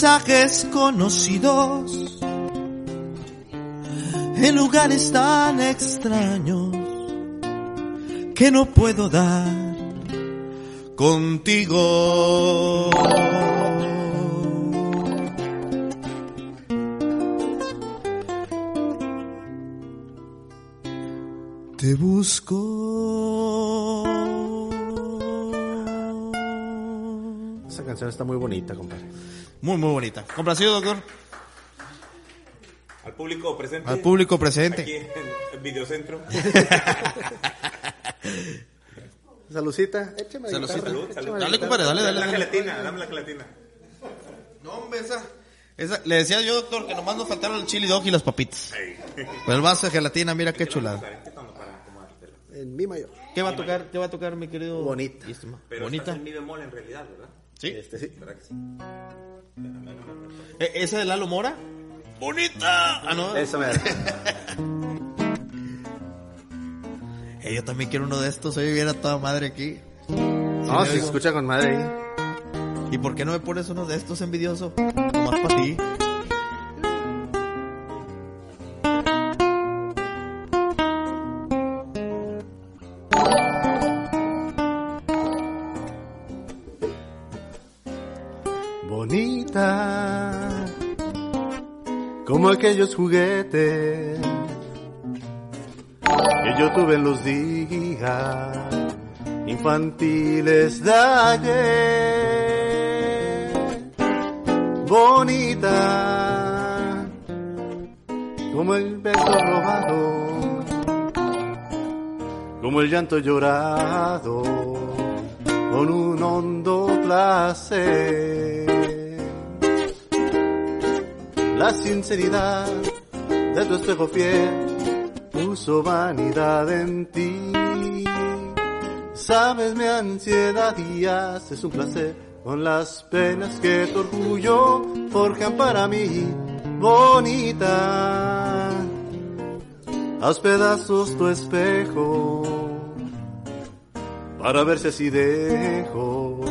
[SPEAKER 1] Paisajes conocidos en lugares tan extraños que no puedo dar contigo.
[SPEAKER 7] te busco.
[SPEAKER 2] Esa canción está muy bonita, compadre.
[SPEAKER 1] Muy, muy bonita. Complacido, doctor.
[SPEAKER 4] Al público presente.
[SPEAKER 1] Al público presente.
[SPEAKER 4] Aquí en el videocentro.
[SPEAKER 2] Salucita, échame la
[SPEAKER 1] Salucita.
[SPEAKER 4] Salud, salud.
[SPEAKER 2] la
[SPEAKER 1] Dale, compadre, dale, dale.
[SPEAKER 4] La
[SPEAKER 1] dale.
[SPEAKER 4] gelatina, dame la gelatina.
[SPEAKER 1] No, hombre, esa, esa- Le decía yo, doctor, que nomás nos faltaron el chili dog y las papitas. Pero el vaso de gelatina, mira qué chulada.
[SPEAKER 2] En mi mayor.
[SPEAKER 1] ¿Qué va a tocar, qué va a tocar, mi querido?
[SPEAKER 2] Bonita.
[SPEAKER 4] Pero
[SPEAKER 1] Bonita.
[SPEAKER 4] en mi bemol en realidad, ¿verdad?
[SPEAKER 1] ¿Sí?
[SPEAKER 2] Este sí.
[SPEAKER 4] ¿Verdad que sí?
[SPEAKER 1] ¿E- ¿Esa de Lalo Mora? ¡Bonita! Ah, no.
[SPEAKER 2] Eso me
[SPEAKER 1] Eh, yo también quiero uno de estos. Hoy viene a toda madre aquí.
[SPEAKER 2] No, se escucha con madre ahí.
[SPEAKER 1] ¿Y por qué no me pones uno de estos envidioso? Nomás para ti.
[SPEAKER 2] Aquellos juguetes que yo tuve en los días infantiles de ayer. Bonita. Como el beso robado. Como el llanto llorado. Con un hondo placer. La sinceridad de tu espejo fiel puso vanidad en ti. Sabes mi ansiedad y haces un placer con las penas que tu orgullo forjan para mí, bonita. Haz pedazos tu espejo para ver si así dejo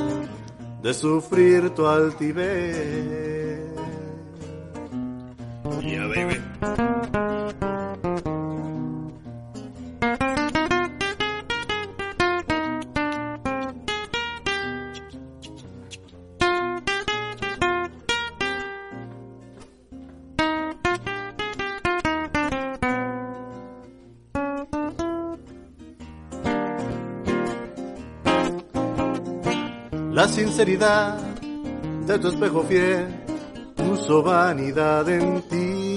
[SPEAKER 2] de sufrir tu altivez. La sinceridad de tu espejo fiel puso vanidad en ti.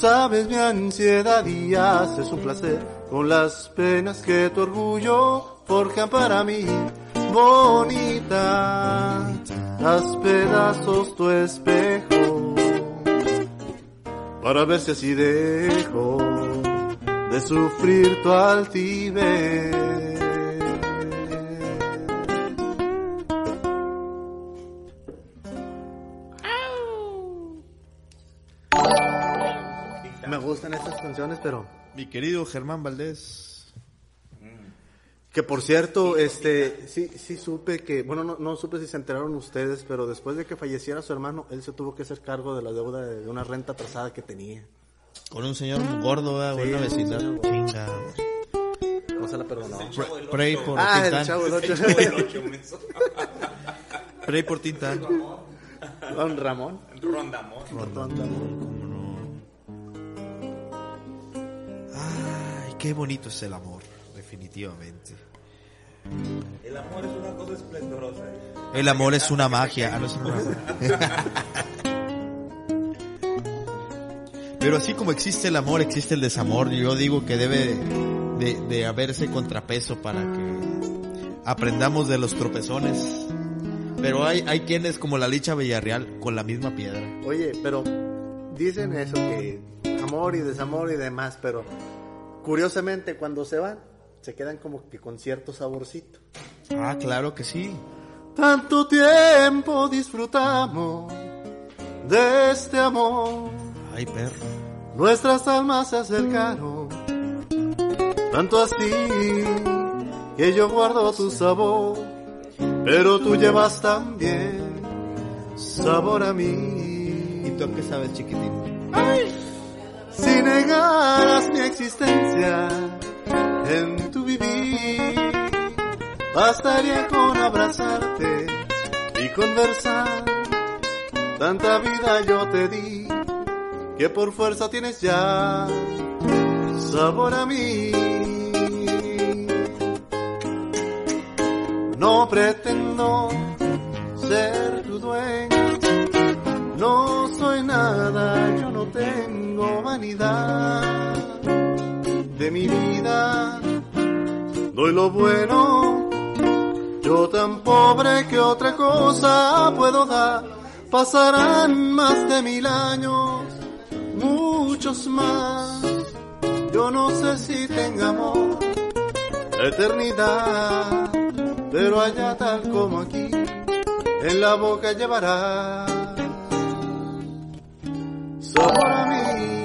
[SPEAKER 2] Sabes mi ansiedad y haces un placer con las penas que tu orgullo forja para mí. Bonita, haz pedazos tu espejo para ver si así dejo de sufrir tu altivez. Gustan estas canciones, pero
[SPEAKER 1] Mi querido Germán Valdés.
[SPEAKER 2] que por cierto, este, sí, sí supe que, bueno, no, no supe si se enteraron ustedes, pero después de que falleciera su hermano, él se tuvo que hacer cargo de la deuda de una renta atrasada que tenía.
[SPEAKER 1] Con un señor gordo, ¿verdad? O
[SPEAKER 2] Sí,
[SPEAKER 1] una
[SPEAKER 2] un
[SPEAKER 1] vecina.
[SPEAKER 2] señor
[SPEAKER 1] Chinga.
[SPEAKER 2] No se la perdonó.
[SPEAKER 1] Pr- Pray por
[SPEAKER 2] Ah, el
[SPEAKER 1] Tintán.
[SPEAKER 2] chavo del ocho.
[SPEAKER 4] El ocho, menso.
[SPEAKER 1] Pray por Tintán.
[SPEAKER 2] Don Ramón.
[SPEAKER 4] Rondamón.
[SPEAKER 1] Ay, qué bonito es el amor, definitivamente.
[SPEAKER 4] El amor es una cosa esplendorosa. ¿eh?
[SPEAKER 1] El amor es una magia. Ah, no es una Pero así como existe el amor, existe el desamor. Yo digo que debe de, de haber ese contrapeso para que aprendamos de los tropezones. Pero hay, hay quienes como la Licha Villarreal con la misma piedra.
[SPEAKER 2] Oye, pero dicen eso que amor y desamor y demás, pero curiosamente cuando se van, se quedan como que con cierto saborcito.
[SPEAKER 1] Ah, claro que sí.
[SPEAKER 2] Tanto tiempo disfrutamos de este amor.
[SPEAKER 1] Ay, perro.
[SPEAKER 2] Nuestras almas se acercaron, tanto así que yo guardo tu sabor, pero tú llevas también sabor a
[SPEAKER 1] ¿Y
[SPEAKER 2] mí.
[SPEAKER 1] tú qué sabes, chiquitín?
[SPEAKER 2] Si negaras mi existencia en tu vivir, bastaría con abrazarte y conversar. Tanta vida yo te di que por fuerza tienes ya sabor a mí. No pretendo ser tu dueño, no soy nada, yo no tengo de mi vida. Doy lo bueno, yo tan pobre que otra cosa puedo dar. Pasarán más de mil años, muchos más. Yo no sé si tengamos eternidad, pero allá tal como aquí, en la boca llevará sabor a mí.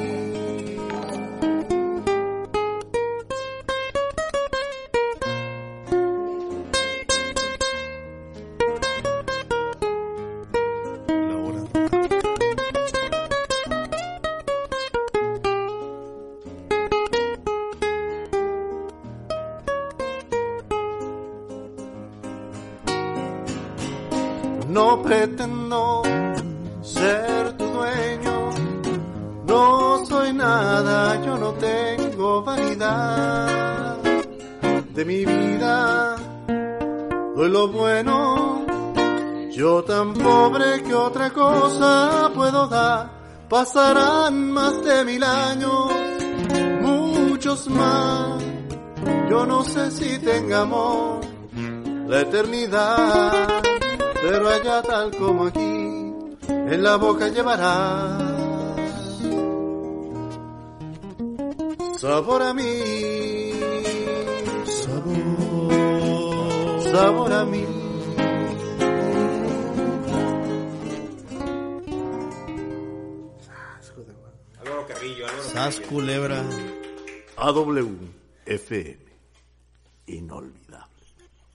[SPEAKER 2] Sé si tengamos la eternidad, pero allá tal como aquí, en la boca llevará sabor a mí, sabor, sabor a mí.
[SPEAKER 8] Sas culebra.
[SPEAKER 2] AW FM, inolvidable.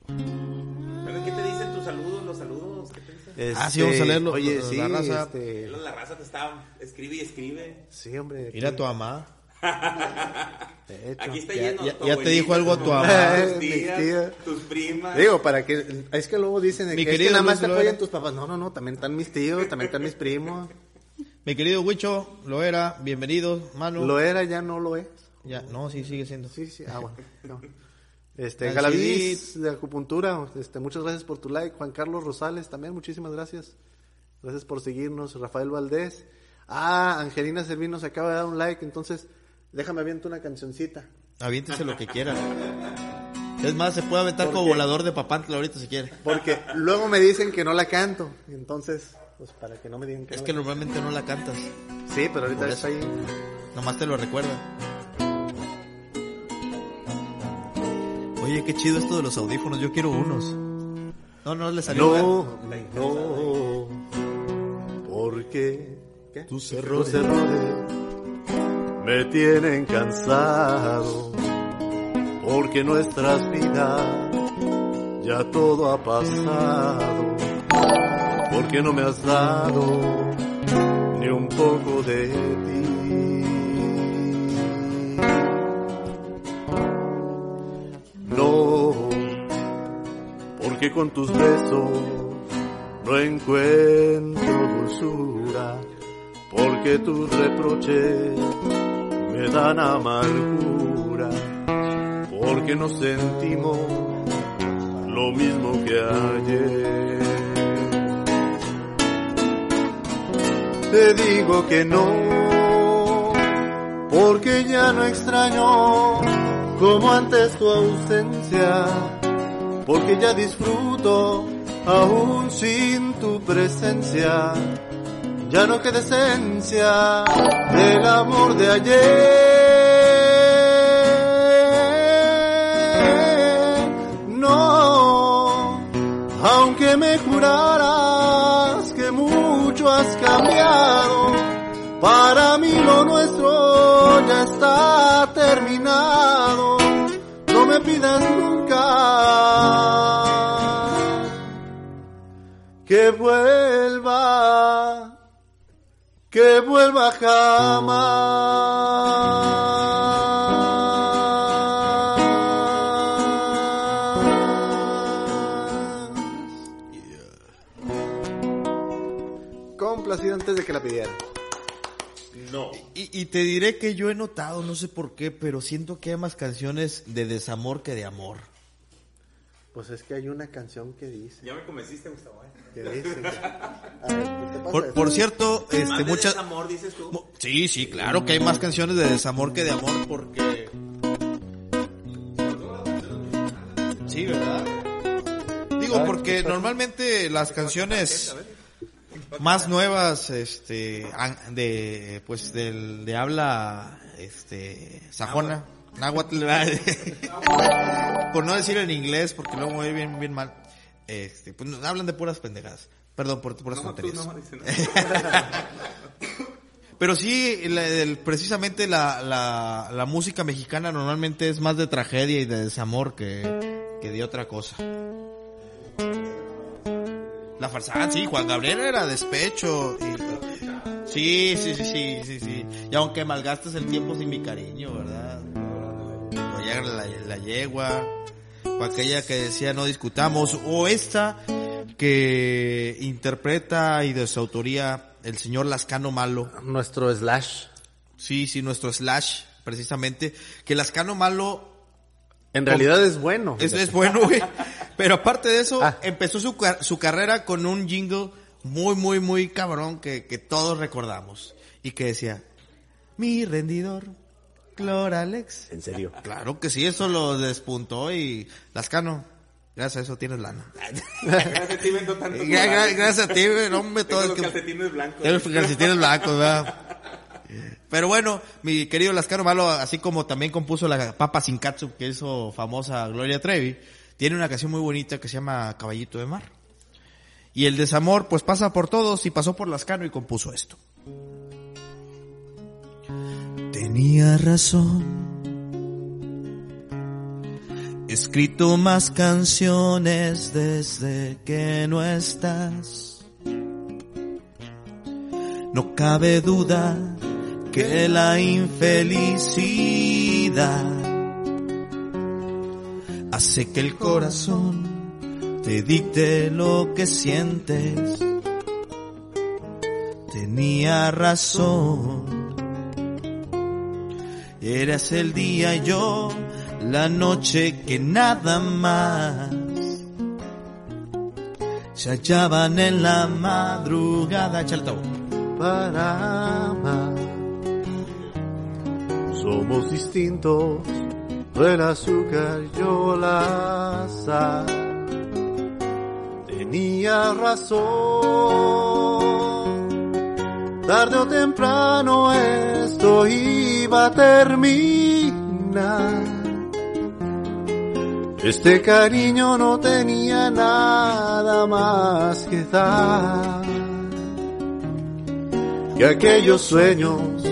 [SPEAKER 4] ¿Qué te dicen tus saludos, los saludos? ¿Qué te dicen?
[SPEAKER 8] Ah, sí, vamos a leerlo.
[SPEAKER 2] Oye,
[SPEAKER 8] La
[SPEAKER 2] sí,
[SPEAKER 8] raza.
[SPEAKER 2] este,
[SPEAKER 4] La raza te está, escribe y escribe.
[SPEAKER 2] sí, hombre.
[SPEAKER 8] Mira a tu mamá.
[SPEAKER 4] Aquí está
[SPEAKER 8] Ya-
[SPEAKER 4] lleno.
[SPEAKER 8] ya-
[SPEAKER 4] tu
[SPEAKER 8] ya te dijo algo
[SPEAKER 4] tu
[SPEAKER 8] tu
[SPEAKER 4] mamá. Tus tías, tus primas.
[SPEAKER 2] Digo, para que, es que luego dicen
[SPEAKER 8] Mi
[SPEAKER 2] que, es que
[SPEAKER 8] querido
[SPEAKER 2] nada más te
[SPEAKER 8] Loera.
[SPEAKER 2] apoyan tus papás. No, no, no, también están mis tíos, también están mis primos.
[SPEAKER 8] Mi querido Huicho, lo era, bienvenido, mano.
[SPEAKER 2] Lo era, ya no lo es.
[SPEAKER 8] Ya, no, sí, sigue siendo.
[SPEAKER 2] Sí, sí, ah, bueno. no. Este,
[SPEAKER 8] Al
[SPEAKER 2] Galaviz de acupuntura, este, muchas gracias por tu like. Juan Carlos Rosales también, muchísimas gracias. Gracias por seguirnos. Rafael Valdés. Ah, Angelina Servino se acaba de dar un like, entonces déjame aviento una cancioncita.
[SPEAKER 8] Aviéntese lo que quiera. Es más, se puede aventar como volador de papantla ahorita si quiere.
[SPEAKER 2] Porque luego me dicen que no la canto. Entonces, pues para que no me digan que
[SPEAKER 8] Es
[SPEAKER 2] no
[SPEAKER 8] que
[SPEAKER 2] la-
[SPEAKER 8] normalmente no la cantas.
[SPEAKER 2] Sí, pero ahorita está ahí.
[SPEAKER 8] Nomás te lo recuerda. Oye, qué chido esto de los audífonos. Yo quiero unos. No, no le salió.
[SPEAKER 2] No, no, porque ¿qué?
[SPEAKER 8] Tus
[SPEAKER 2] Los errores me tienen cansado, porque nuestras vidas ya todo ha pasado, porque no me has dado ni un poco de ti. No, porque con tus besos no encuentro dulzura, porque tus reproches me dan amargura, porque nos sentimos lo mismo que ayer. Te digo que no, porque ya no extraño como antes tu ausencia, porque ya disfruto aún sin tu presencia. Ya no queda esencia del amor de ayer. No, aunque me juraras que mucho has cambiado, para mí lo nuestro ya está terminado. Pidas nunca que vuelva, que vuelva jamás. Complacido antes de que la pidiera.
[SPEAKER 8] Y,
[SPEAKER 1] te diré que yo he notado, no sé por qué, pero siento que hay más canciones de desamor que de amor.
[SPEAKER 2] Pues es que hay una canción que dice.
[SPEAKER 4] Ya me convenciste, Gustavo. ¿eh?
[SPEAKER 2] Que dice A ver, ¿qué te pasa?
[SPEAKER 1] Por, por cierto, este,
[SPEAKER 4] Más de
[SPEAKER 1] muchas...
[SPEAKER 4] desamor, dices tú.
[SPEAKER 1] Sí, sí, claro que hay más canciones de desamor que de amor porque... Sí, ¿verdad? Digo, porque normalmente las canciones más nuevas, este, de, pues, del, de habla, este, sajona, náhuatl, por no decir en inglés, porque luego voy bien, bien mal, este, pues hablan de puras pendejadas. Perdón, por puras
[SPEAKER 4] No,
[SPEAKER 1] tonterías.
[SPEAKER 4] no, dice, no.
[SPEAKER 1] Pero sí, la- el- precisamente la, la, la música mexicana normalmente es más de tragedia y de desamor que, que de otra cosa. La farsada, sí, Juan Gabriel era despecho. y- sí, sí, sí, sí, sí, sí. Y aunque malgastes el tiempo sin mi cariño, ¿verdad? O llega la, la yegua, o aquella que decía no discutamos, o esta que interpreta y de su autoría el señor Lascano Malo.
[SPEAKER 2] Nuestro slash.
[SPEAKER 1] Sí, sí, nuestro Slash, precisamente. Que Lascano Malo
[SPEAKER 2] En realidad es bueno.
[SPEAKER 1] es, es bueno, güey. Pero aparte de eso,
[SPEAKER 2] Ah.
[SPEAKER 1] empezó su, su carrera con un jingle muy, muy, muy cabrón que, que todos recordamos. Y que decía, mi rendidor, Cloralex.
[SPEAKER 2] En serio.
[SPEAKER 1] Claro que sí, eso lo despuntó y Lascano, gracias a eso tienes lana.
[SPEAKER 4] Gracias a ti vendo tanto.
[SPEAKER 1] Gra- gra- gracias a ti, hombre, todo
[SPEAKER 4] Tengo
[SPEAKER 1] es
[SPEAKER 4] los
[SPEAKER 1] que...
[SPEAKER 4] calcetines blancos.
[SPEAKER 1] Los calcetines blancos, ¿verdad? Pero bueno, mi querido Lascano Malo, así como también compuso la Papa Sin Katsup que hizo famosa Gloria Trevi, tiene una canción muy bonita que se llama Caballito de Mar. Y el desamor, pues pasa por todos y pasó por Lascano y compuso esto. Tenía razón. He escrito más canciones desde que no estás. No cabe duda que la infelicidad hace que el corazón te dicte lo que sientes. Tenía razón. Eras el día y yo la noche que nada más se hallaban en la madrugada. Échale todo.
[SPEAKER 2] para amar. Somos distintos, tú el azúcar, yo la sal. Tenía razón, tarde o temprano esto iba a terminar. Este cariño no tenía nada más que dar que aquellos sueños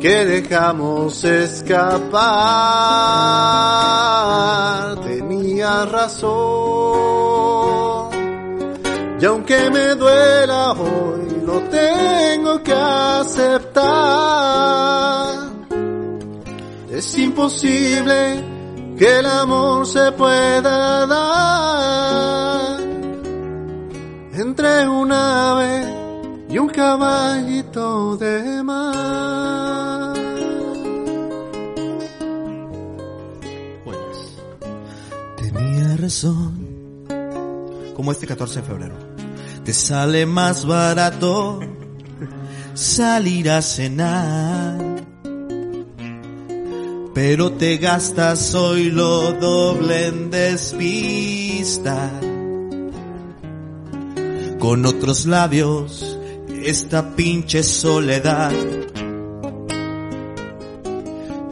[SPEAKER 2] que dejamos escapar. Tenía razón. Y aunque me duela hoy, lo tengo que aceptar. Es imposible que el amor se pueda dar entre un ave y un caballito de mar.
[SPEAKER 1] Razón. Como este 14 de febrero. Te sale más barato salir a cenar. Pero te gastas hoy lo doble en despista. Con otros labios, esta pinche soledad.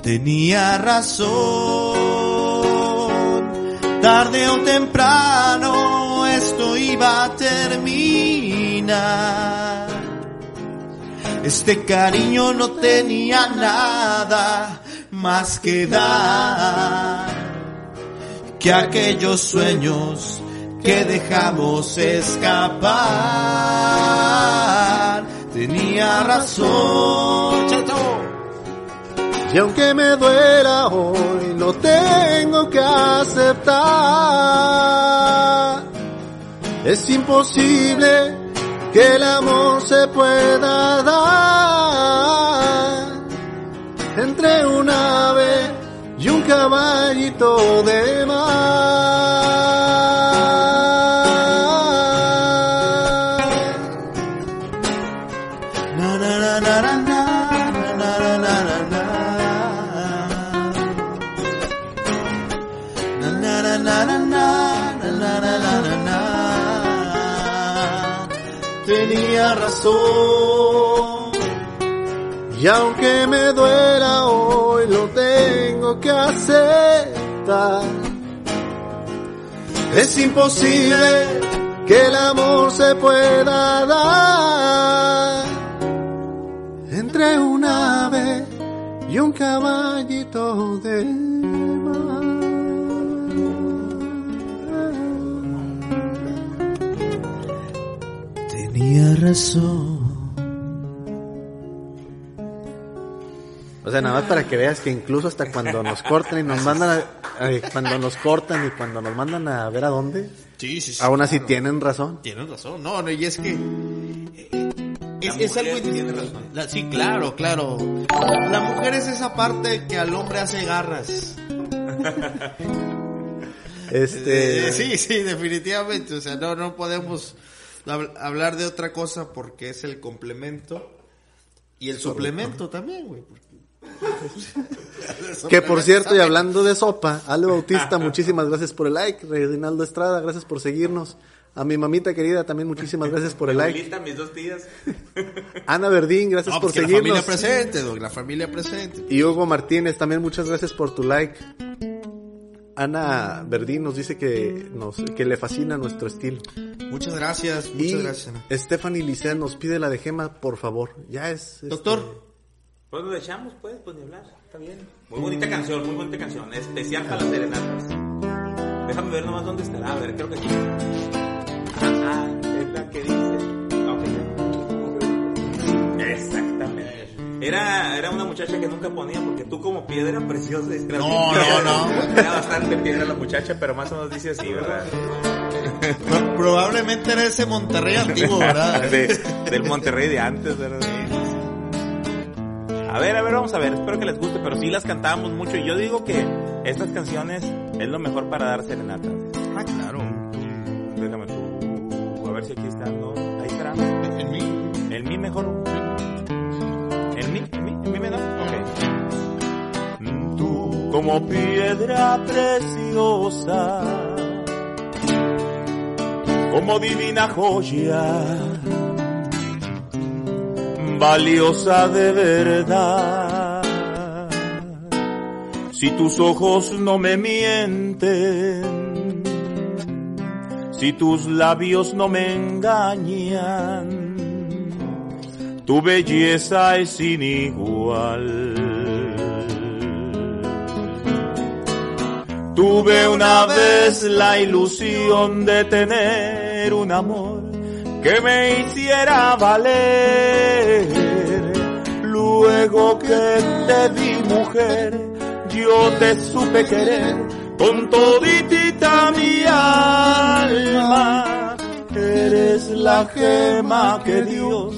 [SPEAKER 1] Tenía razón, tarde o temprano esto iba a terminar. Este cariño no tenía nada más que dar que aquellos sueños que dejamos escapar. Tenía razón.
[SPEAKER 2] Y aunque me duela hoy, lo tengo que aceptar. Es imposible que el amor se pueda dar entre un ave y un caballito de mar. Y aunque me duela hoy, lo tengo que aceptar. Es imposible que el amor se pueda dar entre un ave y un caballito de mar.
[SPEAKER 1] Tenía razón.
[SPEAKER 2] O sea, nada más para que veas que incluso hasta cuando nos cortan y nos mandan a, eh, cuando nos cortan y cuando nos mandan a ver a dónde,
[SPEAKER 8] Sí, sí, sí.
[SPEAKER 2] aún así
[SPEAKER 8] claro.
[SPEAKER 2] tienen razón.
[SPEAKER 8] Tienes razón. No, no, y es que... eh, Es, es algo tiene razón. sí, claro, claro. La mujer es esa parte que al hombre hace garras.
[SPEAKER 2] Este,
[SPEAKER 8] sí, sí, definitivamente. O sea, no, no podemos hablar de otra cosa porque es el complemento y el suplemento también, güey. porque-
[SPEAKER 2] Que por cierto, y hablando de sopa, Ale Bautista, muchísimas gracias por el like. Reinaldo Estrada, gracias por seguirnos. A mi mamita querida también muchísimas gracias por el like.
[SPEAKER 4] Abuelita, mis dos tías.
[SPEAKER 2] Ana Verdín, gracias
[SPEAKER 8] No,
[SPEAKER 2] por
[SPEAKER 8] pues que la familia
[SPEAKER 2] seguirnos.
[SPEAKER 8] presente, la familia presente.
[SPEAKER 2] Y Hugo Martínez, también muchas gracias por tu like. Ana Verdín nos dice que nos que le fascina nuestro estilo.
[SPEAKER 8] Muchas gracias, muchas
[SPEAKER 2] y
[SPEAKER 8] gracias. Ana.
[SPEAKER 2] Stephanie Licea nos pide la de Gema, por favor. Ya es. este,
[SPEAKER 8] Doctor,
[SPEAKER 4] Pues lo echamos, pues, pues ni hablar. Está bien. Muy bonita canción, muy bonita canción. Especial para las serenatas. Déjame ver nomás dónde estará. A ver, creo que aquí. Ah, es la que dice. Ok, ya. Exactamente. Era, era una muchacha que nunca ponía porque tú como piedra preciosa.
[SPEAKER 8] No, no, no.
[SPEAKER 4] Era bastante piedra la muchacha, pero más o menos dice así, ¿verdad?
[SPEAKER 8] pro- probablemente era ese Monterrey antiguo, ¿verdad?
[SPEAKER 4] De- del Monterrey de antes, ¿verdad? A ver, a ver, vamos a ver. Espero que les guste, pero sí las cantábamos mucho. Y yo digo que estas canciones es lo mejor para dar serenata.
[SPEAKER 8] Ah, claro.
[SPEAKER 4] Déjame tú. A ver si aquí está, ¿no? Ahí estará.
[SPEAKER 8] En mí.
[SPEAKER 4] ¿El mi mejor? Tú como piedra preciosa, como divina joya, valiosa de verdad. Si tus ojos no me mienten, si tus labios no me engañan, tu belleza es sin igual. Tuve una vez la ilusión de tener un amor que me hiciera valer. Luego que te vi mujer, yo te supe querer con toditita mi alma. Eres la gema que Dios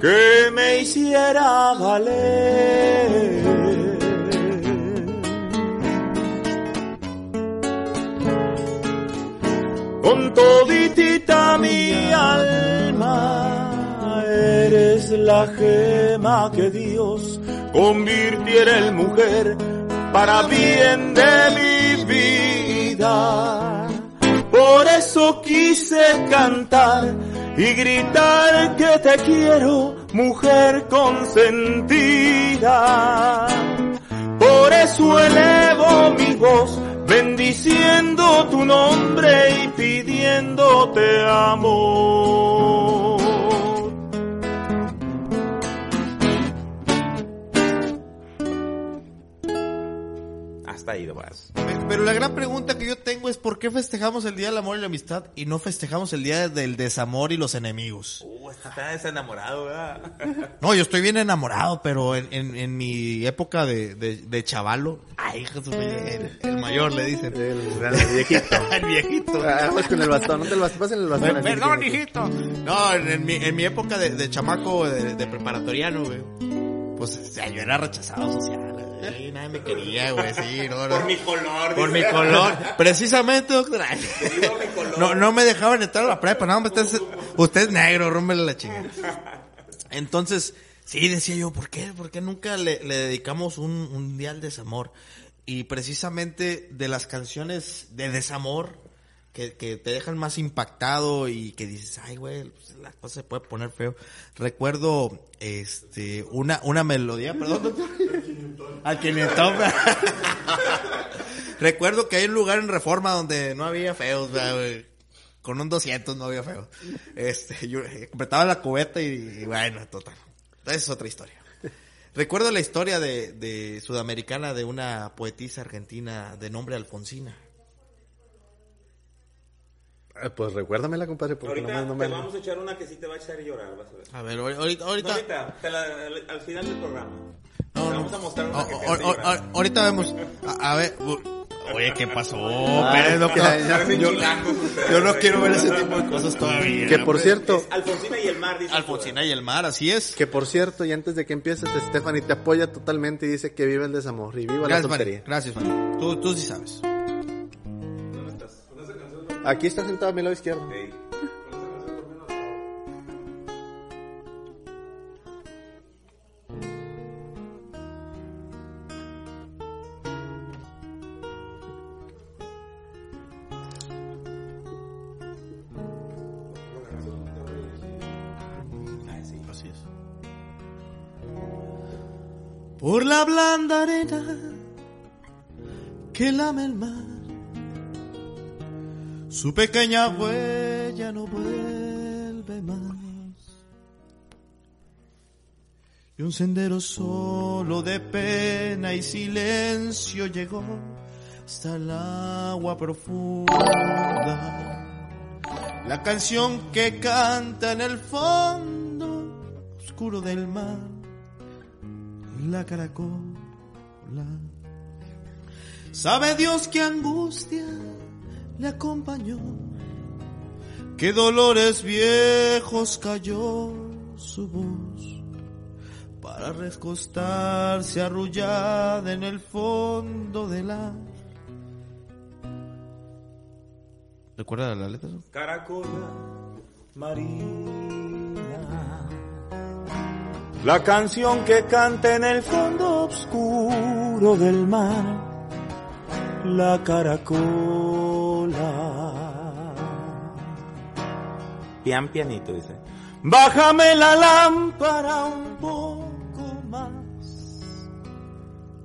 [SPEAKER 4] Que me hiciera valer. con toditita mi alma. Eres la gema que Dios convirtiera en mujer para bien de mi vida. Por eso quise cantar y gritar que te quiero, mujer consentida. Por eso elevo mi voz, bendiciendo tu nombre y pidiéndote amor. Hasta ahí nomás.
[SPEAKER 1] Pero la gran pregunta que yo tengo es ¿por qué festejamos el Día del Amor y la Amistad y no festejamos el Día del Desamor y los enemigos?
[SPEAKER 4] Uh, está desenamorado, ¿verdad?
[SPEAKER 1] No, yo estoy bien enamorado, pero en, en, en mi época de, de, de chavalo, ay, Jesús, el, el mayor le dicen.
[SPEAKER 2] El, el viejito.
[SPEAKER 1] el viejito.
[SPEAKER 2] Ah, pues con el bastón, no te lo bastón, el bastón.
[SPEAKER 1] Perdón, hijito. No, en, en mi, en mi época de, de chamaco, de, de preparatoriano, güey. Pues, o sea, yo era rechazado social. Güey. Nadie me quería, güey, sí, no, no.
[SPEAKER 4] Por mi color.
[SPEAKER 1] Por mi color. Precisamente, doctora.
[SPEAKER 4] digo mi color.
[SPEAKER 1] No, no me dejaban entrar a la prepa. No, usted, es- usted es negro, rómbele la chingada. Entonces, sí, decía yo, ¿por qué? ¿Por qué nunca le, le dedicamos un, un día al desamor? Y precisamente de las canciones de desamor, que, te dejan más impactado y que dices, ay, güey, pues, la cosa se puede poner feo. Recuerdo, este, una, una melodía, perdón. Al quinientón. Recuerdo que hay un lugar en Reforma donde no había feos, ¿verdad, güey. Con un 200 no había feos. Este, yo eh, completaba la cubeta y, y bueno, total. Esa es otra historia. Recuerdo la historia de, de sudamericana de una poetisa argentina de nombre Alfonsina.
[SPEAKER 2] Ah, Pues recuérdamela, compadre, porque
[SPEAKER 4] Ahorita
[SPEAKER 2] no me... No
[SPEAKER 4] te vamos a echar una que sí te va a echar llorar, vas a ver.
[SPEAKER 1] A ver, ahorita,
[SPEAKER 4] No,
[SPEAKER 1] ahorita,
[SPEAKER 4] ahorita, te la- al, al final del programa.
[SPEAKER 1] No,
[SPEAKER 4] te
[SPEAKER 1] no.
[SPEAKER 4] vamos a mostrar una
[SPEAKER 1] O-
[SPEAKER 4] que te
[SPEAKER 1] o-
[SPEAKER 4] hace
[SPEAKER 1] o-
[SPEAKER 4] llorar.
[SPEAKER 1] o- ahorita vemos. A, a ver. Oye, ¿qué pasó?
[SPEAKER 2] Ah,
[SPEAKER 1] Pérez, doctor?
[SPEAKER 2] ya, ya.
[SPEAKER 4] Parecen
[SPEAKER 1] yo, yo no quiero ver ese tipo de cosas todavía.
[SPEAKER 2] Que por cierto,
[SPEAKER 4] Alfonsina y el mar, dice.
[SPEAKER 1] Alfonsina y el mar, así es.
[SPEAKER 2] que por cierto, y antes de que empieces, Stephanie te apoya totalmente y dice que vive el desamor y viva la
[SPEAKER 1] Gracias, Fanny.
[SPEAKER 2] soltería.
[SPEAKER 1] Gracias, Fanny. Tú, tú sí sabes.
[SPEAKER 2] Aquí está sentado a mi lado izquierdo.
[SPEAKER 4] Ey.
[SPEAKER 1] Así es. Por la blanda arena que lame el mar, su pequeña huella no vuelve más. Y un sendero solo de pena y silencio llegó hasta el agua profunda. La canción que canta en el fondo oscuro del mar, la caracola. Sabe Dios qué angustia le acompañó, qué dolores viejos cayó su voz para recostarse arrullada en el fondo del mar. ¿Recuerda la letra?
[SPEAKER 4] Caracola Marina. La canción que canta en el fondo oscuro del mar. La caracola. Pian pianito dice. Bájame la lámpara un poco más.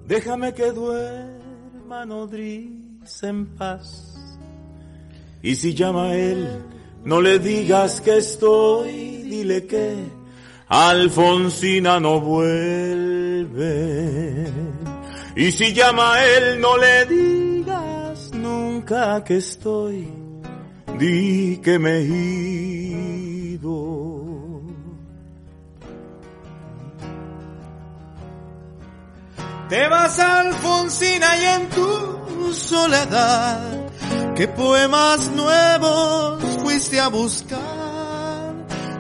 [SPEAKER 4] Déjame que duerma nodriza en paz. Y si llama a él, no le digas que estoy, dile que Alfonsina no vuelve. Y si llama a él, no le digas nunca que estoy, di que me he ido.
[SPEAKER 1] Te vas Alfonsina y en tu soledad, ¿qué poemas nuevos fuiste a buscar?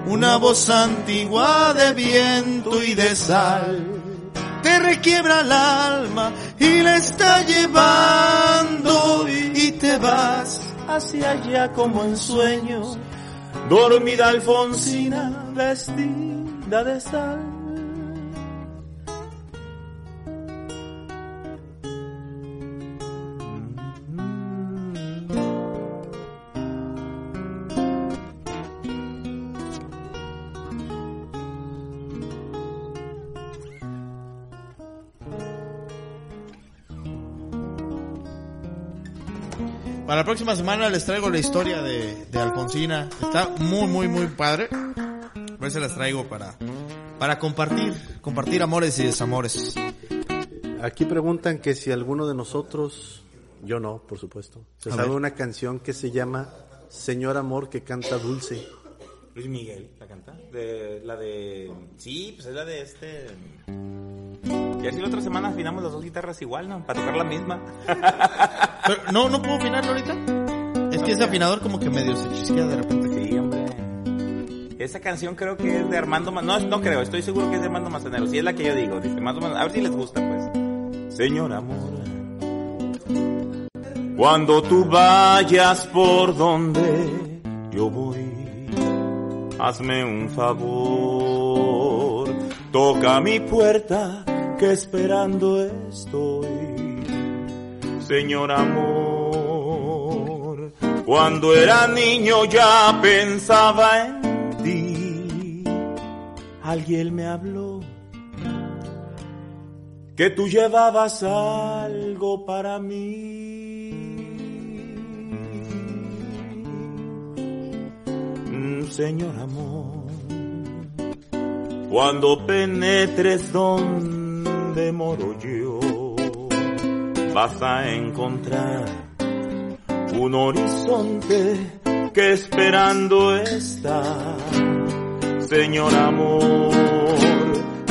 [SPEAKER 1] Una voz antigua de viento y de sal te requiebra el alma y la está llevando y te vas
[SPEAKER 4] hacia allá como en sueños, dormida Alfonsina vestida de sal.
[SPEAKER 1] La próxima semana les traigo la historia de, de Alfonsina. Está muy, muy, muy padre. Ver si las traigo para, para compartir, compartir amores y desamores.
[SPEAKER 2] Aquí preguntan que si alguno de nosotros, yo no, por supuesto, se
[SPEAKER 1] A
[SPEAKER 2] sabe
[SPEAKER 1] ver.
[SPEAKER 2] una canción que se llama Señor Amor que canta dulce.
[SPEAKER 4] Luis Miguel, la canta. De, la de. Sí, pues es la de este. Y así la otra semana afinamos las dos guitarras igual, ¿no? Para tocar la misma.
[SPEAKER 1] Pero, no, no puedo afinarlo ahorita. Es que ese afinador como que medio se chisquea de repente.
[SPEAKER 4] Sí, hombre. Esa canción creo que es de Armando Ma- No, no creo, estoy seguro que es de Armando Manzanero. Sí, es la que yo digo. Dice, más o menos. A ver si les gusta, pues. Señor amor. Cuando tú vayas por donde yo voy, hazme un favor. Toca mi puerta, que esperando estoy. Señor amor, cuando era niño ya pensaba en ti. Alguien me habló que tú llevabas algo para mí. Señor amor, cuando penetres donde moro yo, vas a encontrar un horizonte que esperando está. Señor amor,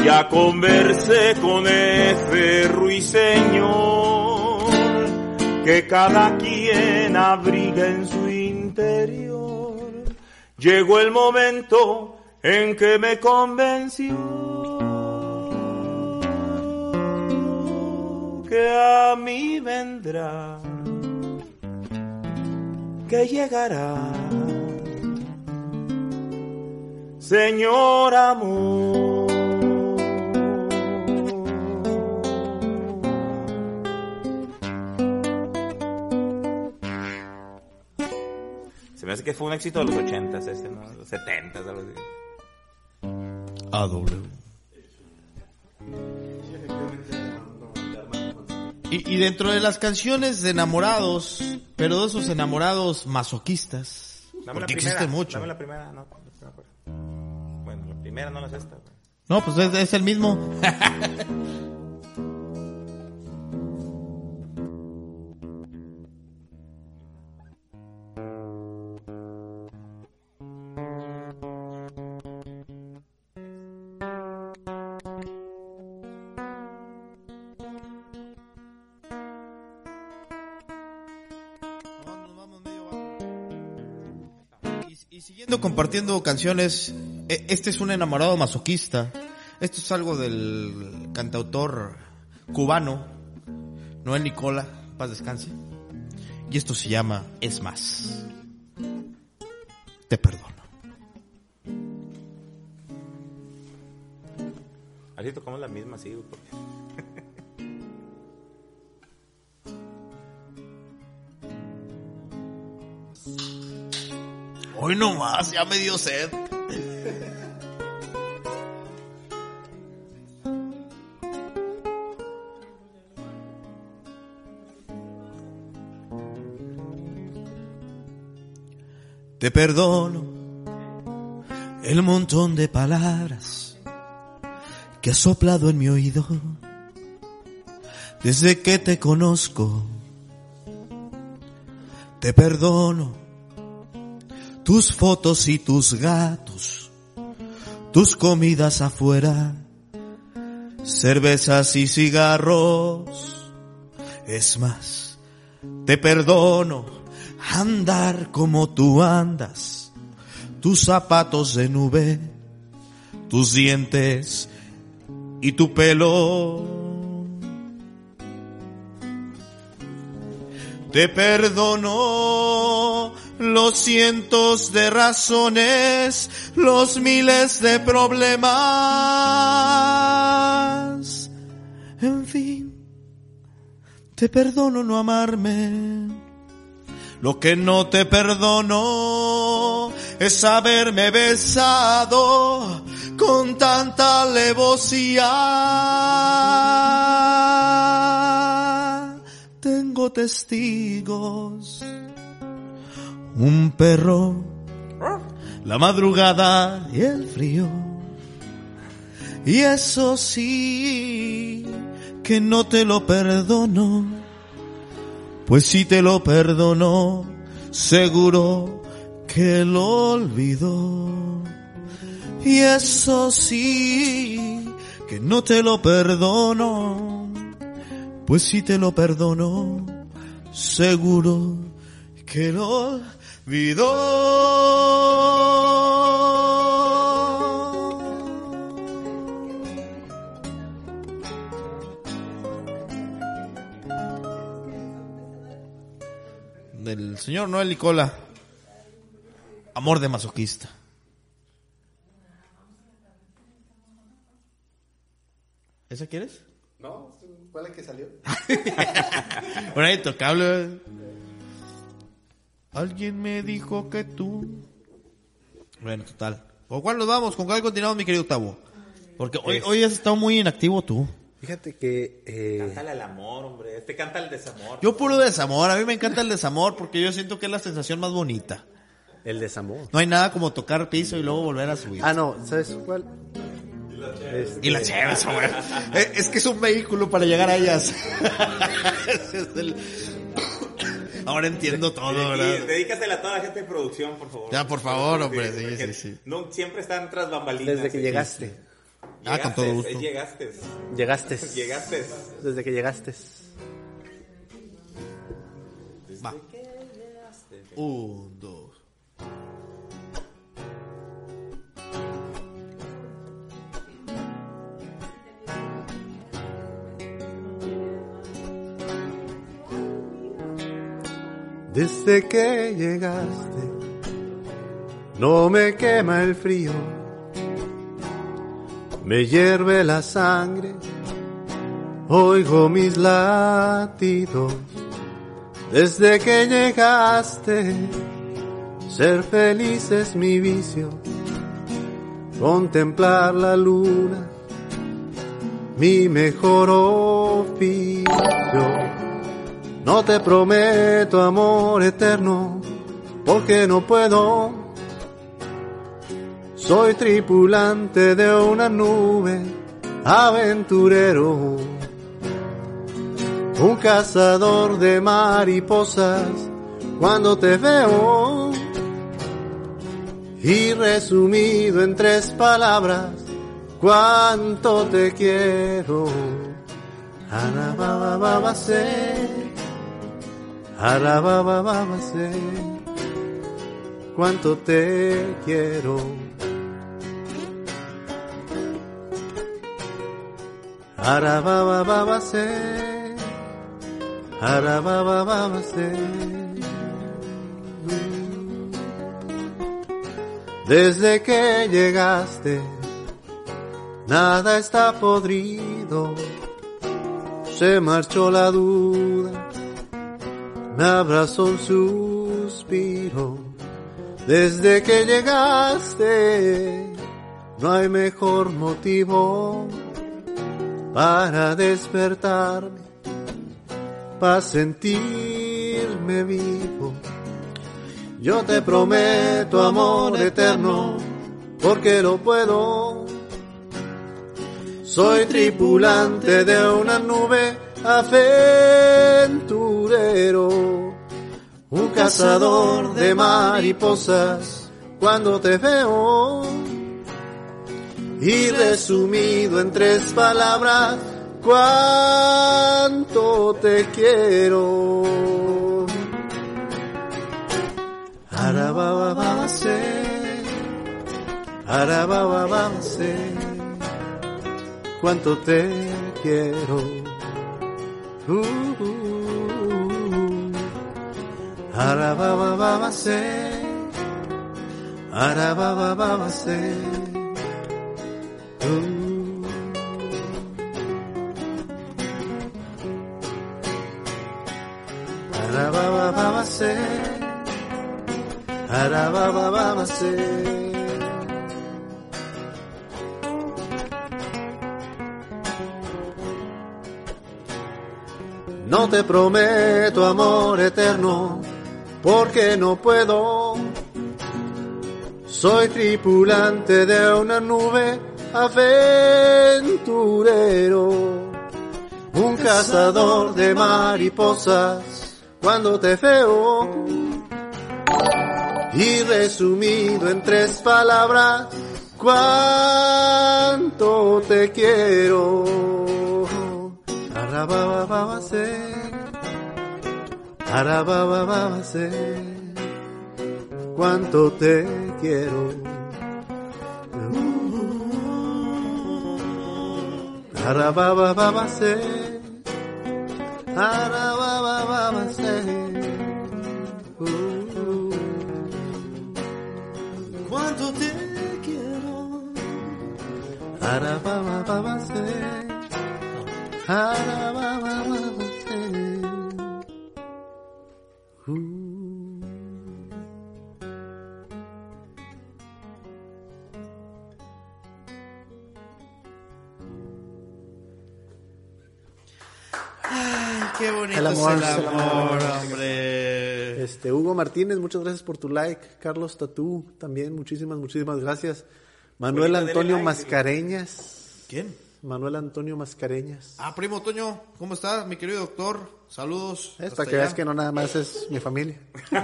[SPEAKER 4] ya conversé con ese ruiseñor que cada quien abriga en su interior. Llegó el momento en que me convenció que a mí vendrá, que llegará. Señor amor. Se me hace que fue un éxito de los ochentas ese, ¿no? Los setentas, algo así.
[SPEAKER 1] AW. Y, y dentro de las canciones de enamorados, pero de esos enamorados masoquistas,
[SPEAKER 4] Dame
[SPEAKER 1] porque
[SPEAKER 4] primera,
[SPEAKER 1] existen mucho.
[SPEAKER 4] Dame la primera, no, no. Bueno, la primera no la es esta.
[SPEAKER 1] No, pues es, es el mismo. compartiendo canciones, e- este es un enamorado masoquista. Esto es algo del cantautor cubano, Noel Nicola, paz descanse. Y esto se llama Es más. Te perdono.
[SPEAKER 4] Así tocamos la misma, sí.
[SPEAKER 1] Hoy no más, ya me dio sed. Te perdono el montón de palabras que has soplado en mi oído desde que te conozco. Te perdono tus fotos y tus gatos, tus comidas afuera, cervezas y cigarros. Es más, te perdono andar como tú andas, tus zapatos de nube, tus dientes y tu pelo. Te perdono los cientos de razones, los miles de problemas. En fin, te perdono no amarme. Lo que no te perdono es haberme besado con tanta alevosía. Tengo testigos. Un perro, la madrugada y el frío. Y eso sí, que no te lo perdono. Pues si te lo perdono, seguro que lo olvidó. Y eso sí, que no te lo perdono. Pues si te lo perdono, seguro que lo olvidó. Del señor Noel Nicola. Amor de masoquista. ¿Esa quieres?
[SPEAKER 2] No, ¿cuál es la que salió?
[SPEAKER 1] Tocable. Alguien me dijo que tú. Bueno, total. ¿Con cuál nos vamos? ¿Con cuál continuamos, mi querido Tabo? Porque hoy, hoy has estado muy inactivo tú.
[SPEAKER 2] Fíjate que eh,
[SPEAKER 4] Cántale al amor, hombre. Este canta el desamor.
[SPEAKER 1] Yo puro desamor. A mí me encanta el desamor porque yo siento que es la sensación más bonita.
[SPEAKER 2] el desamor.
[SPEAKER 1] No hay nada como tocar piso y luego volver a subir.
[SPEAKER 2] Ah, no, ¿sabes cuál?
[SPEAKER 1] Y la chévere, güey. Eh, Es que es un vehículo para llegar a ellas. Es el- Ahora entiendo todo, ¿verdad?
[SPEAKER 4] dedícasela a toda la gente de producción, por favor.
[SPEAKER 1] Ya, por favor, hombre, sí, sí, sí.
[SPEAKER 4] No, siempre están tras bambalinas.
[SPEAKER 2] Desde que
[SPEAKER 4] sí.
[SPEAKER 2] llegaste.
[SPEAKER 1] Ah, con todo gusto.
[SPEAKER 4] Llegaste.
[SPEAKER 2] Llegaste.
[SPEAKER 4] Llegaste.
[SPEAKER 2] Desde que llegaste.
[SPEAKER 1] Va. Un, dos.
[SPEAKER 2] Desde que llegaste, no me quema el frío, me hierve la sangre, oigo mis latidos. Desde que llegaste, ser feliz es mi vicio, contemplar la luna, mi mejor oficio. No te prometo amor eterno, porque no puedo. Soy tripulante de una nube, aventurero, un cazador de mariposas. Cuando te veo, y resumido en tres palabras, cuánto te quiero. Arababababase. Arababababase, cuánto te quiero. Arababababase, arababababase. Desde que llegaste, nada está podrido. Se marchó la duda me abrazó un suspiro. Desde que llegaste, no hay mejor motivo para despertarme, para sentirme vivo. Yo te prometo amor eterno, porque lo puedo. Soy tripulante de una nube aventurero, un cazador de mariposas cuando te veo. Y resumido en tres palabras, cuánto te quiero. Arabababase, arabababase, cuánto te quiero. Uh, uh, uh. Arabababase, arabababase. Uh. Arabababase, arabababase. No te prometo amor eterno, porque no puedo. Soy tripulante de una nube, aventurero, un cazador de mariposas cuando te veo. Y resumido en tres palabras, cuánto te quiero. Arabababase, arabababase, cuánto te quiero. Arabababase, arabababase. Uh,
[SPEAKER 8] Cuánto te quiero.
[SPEAKER 2] arabababase, arabababase.
[SPEAKER 8] Ay, qué bonito
[SPEAKER 2] El amor,
[SPEAKER 8] es el
[SPEAKER 2] es el
[SPEAKER 8] amor,
[SPEAKER 2] amor.
[SPEAKER 8] hombre.
[SPEAKER 2] Este, Hugo Martínez, muchas gracias por tu like. Carlos Tatú, también muchísimas, muchísimas gracias. Manuel Antonio
[SPEAKER 4] like.
[SPEAKER 2] Mascareñas.
[SPEAKER 8] ¿Quién?
[SPEAKER 2] Manuel Antonio Mascareñas.
[SPEAKER 8] Ah, primo Toño, ¿cómo estás, mi querido doctor? Saludos.
[SPEAKER 2] Es para que veas que no nada más es mi familia.
[SPEAKER 8] Sí.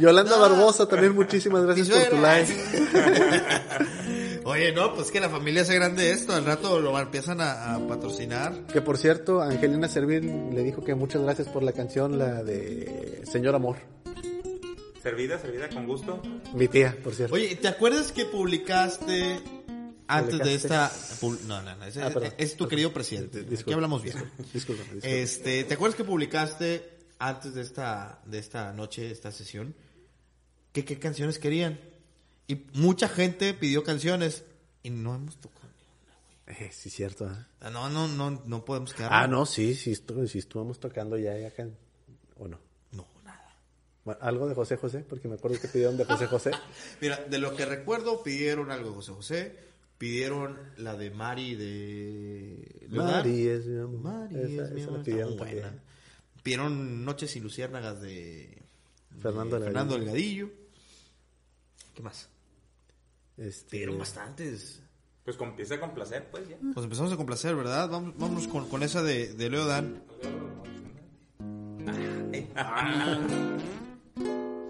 [SPEAKER 2] Yolanda Barbosa, también muchísimas gracias por tu like.
[SPEAKER 8] Oye, no, pues que la familia hace grande esto, al rato lo empiezan a, a patrocinar.
[SPEAKER 2] Que por cierto, Angelina Servil le dijo que muchas gracias por la canción, la de Señor Amor.
[SPEAKER 4] Servida, servida con gusto.
[SPEAKER 2] Mi tía, por cierto.
[SPEAKER 8] Oye, ¿te acuerdas que publicaste antes de esta... No, no, no, ese-
[SPEAKER 2] Ah, perdón.
[SPEAKER 8] es tu querido presidente. Aquí
[SPEAKER 2] Disculpa,
[SPEAKER 8] hablamos bien.
[SPEAKER 2] Disculpa, disculpa.
[SPEAKER 8] Este, ¿te acuerdas que publicaste antes de esta, de esta noche, esta sesión, que qué canciones querían? Y mucha gente pidió canciones y no hemos tocado.
[SPEAKER 2] Eh, sí, cierto. ¿eh?
[SPEAKER 8] Ah, No, no, no, no podemos quedar.
[SPEAKER 2] Ah, no, sí, sí, estu- sí estuvimos tocando ya, ya acá. ¿O no?
[SPEAKER 8] No, nada.
[SPEAKER 2] Bueno, Algo de José José, porque me acuerdo que pidieron de José José.
[SPEAKER 8] Mira, de lo que recuerdo, pidieron algo de José José, pidieron la de Mari de...
[SPEAKER 2] Mari es mi amor.
[SPEAKER 8] Mari
[SPEAKER 2] Esa-
[SPEAKER 8] es mi amor,
[SPEAKER 2] la pidieron
[SPEAKER 8] buena. Pidieron Noches y Luciérnagas de...
[SPEAKER 2] Fernando
[SPEAKER 8] de
[SPEAKER 2] Delgadillo.
[SPEAKER 8] Fernando Delgadillo. ¿Qué más?
[SPEAKER 2] Este,
[SPEAKER 8] Pidieron bastantes.
[SPEAKER 4] Pues empieza con placer, pues ya.
[SPEAKER 8] Pues empezamos a complacer, ¿verdad? Vamos, vámonos con, con esa de, de Leo Dan.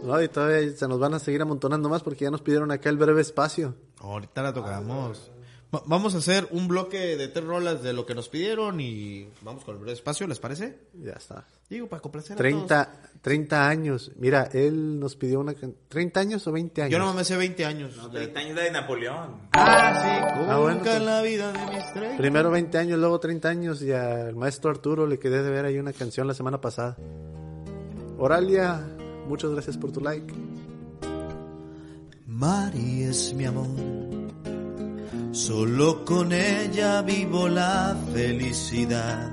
[SPEAKER 2] No, y todavía se nos van a seguir amontonando más porque ya nos pidieron acá el breve espacio.
[SPEAKER 8] Ahorita la tocamos. Va- vamos a hacer un bloque de tres rolas de lo que nos pidieron y vamos con el breve espacio, ¿les parece?
[SPEAKER 2] Ya está.
[SPEAKER 8] Digo, para complacer a
[SPEAKER 2] 30, 30 años. Mira, él nos pidió una... can- ¿30 años o 20
[SPEAKER 8] todos.
[SPEAKER 2] años?
[SPEAKER 8] Yo no me sé 20 años.
[SPEAKER 4] No, 30 años de Napoleón.
[SPEAKER 8] Ah, sí.
[SPEAKER 2] Ah, bueno,
[SPEAKER 8] Nunca
[SPEAKER 2] pues.
[SPEAKER 8] en la vida de mis tres.
[SPEAKER 2] Primero 20 años, luego 30 años y al maestro Arturo le quedé de ver ahí una canción la semana pasada. Oralia, muchas gracias por tu like.
[SPEAKER 1] Mari es mi amor, solo con ella vivo la felicidad.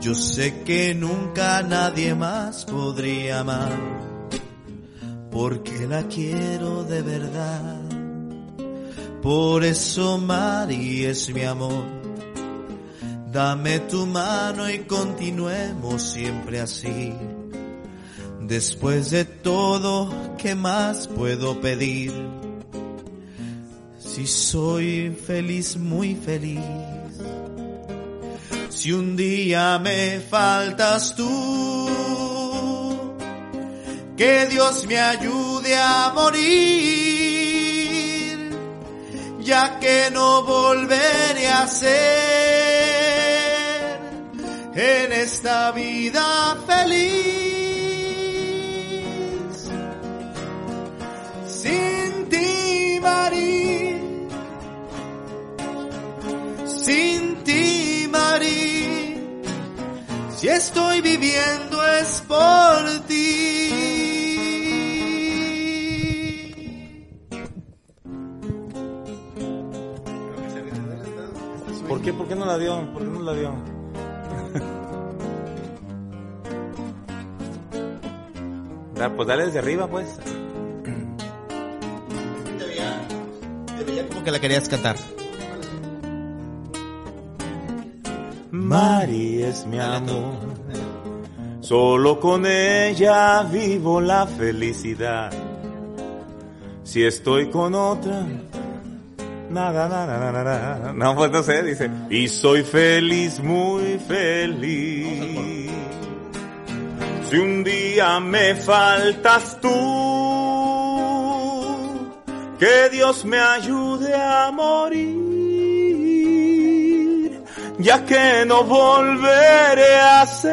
[SPEAKER 1] Yo sé que nunca nadie más podría amar, porque la quiero de verdad. Por eso Mari es mi amor, dame tu mano y continuemos siempre así. Después de todo, ¿qué más puedo pedir? Si soy feliz, muy feliz. Si un día me faltas tú, que Dios me ayude a morir, ya que no volveré a ser en esta vida feliz. Si estoy viviendo es por ti.
[SPEAKER 4] ¿Por qué? ¿Por qué no la dio? ¿Por qué no la dio? Da, pues dale desde arriba, pues.
[SPEAKER 8] Te veía como que la querías cantar.
[SPEAKER 4] Mari es mi amor. Solo con ella vivo la felicidad. Si estoy con otra, Nada, nada, nada, nada. No, pues no sé, dice. Y soy feliz, muy feliz. Si un día me faltas tú, que Dios me ayude a morir, ya que no volveré a ser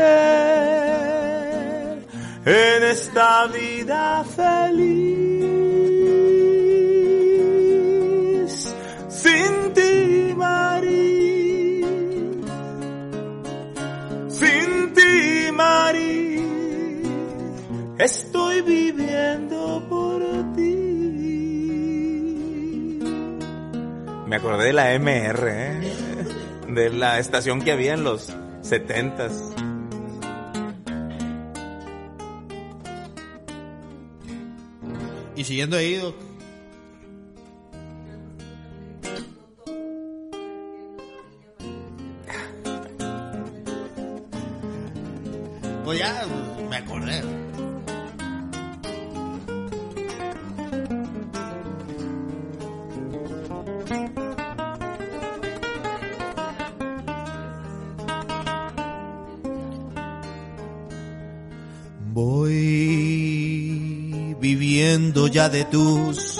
[SPEAKER 4] en esta vida feliz. Sin ti, María, sin ti, María, estoy viviendo por ti. Me acordé de la MR, ¿eh? De la estación que había en los setentas.
[SPEAKER 1] Y siguiendo ahí, Doc. Pues Voy viviendo ya de tus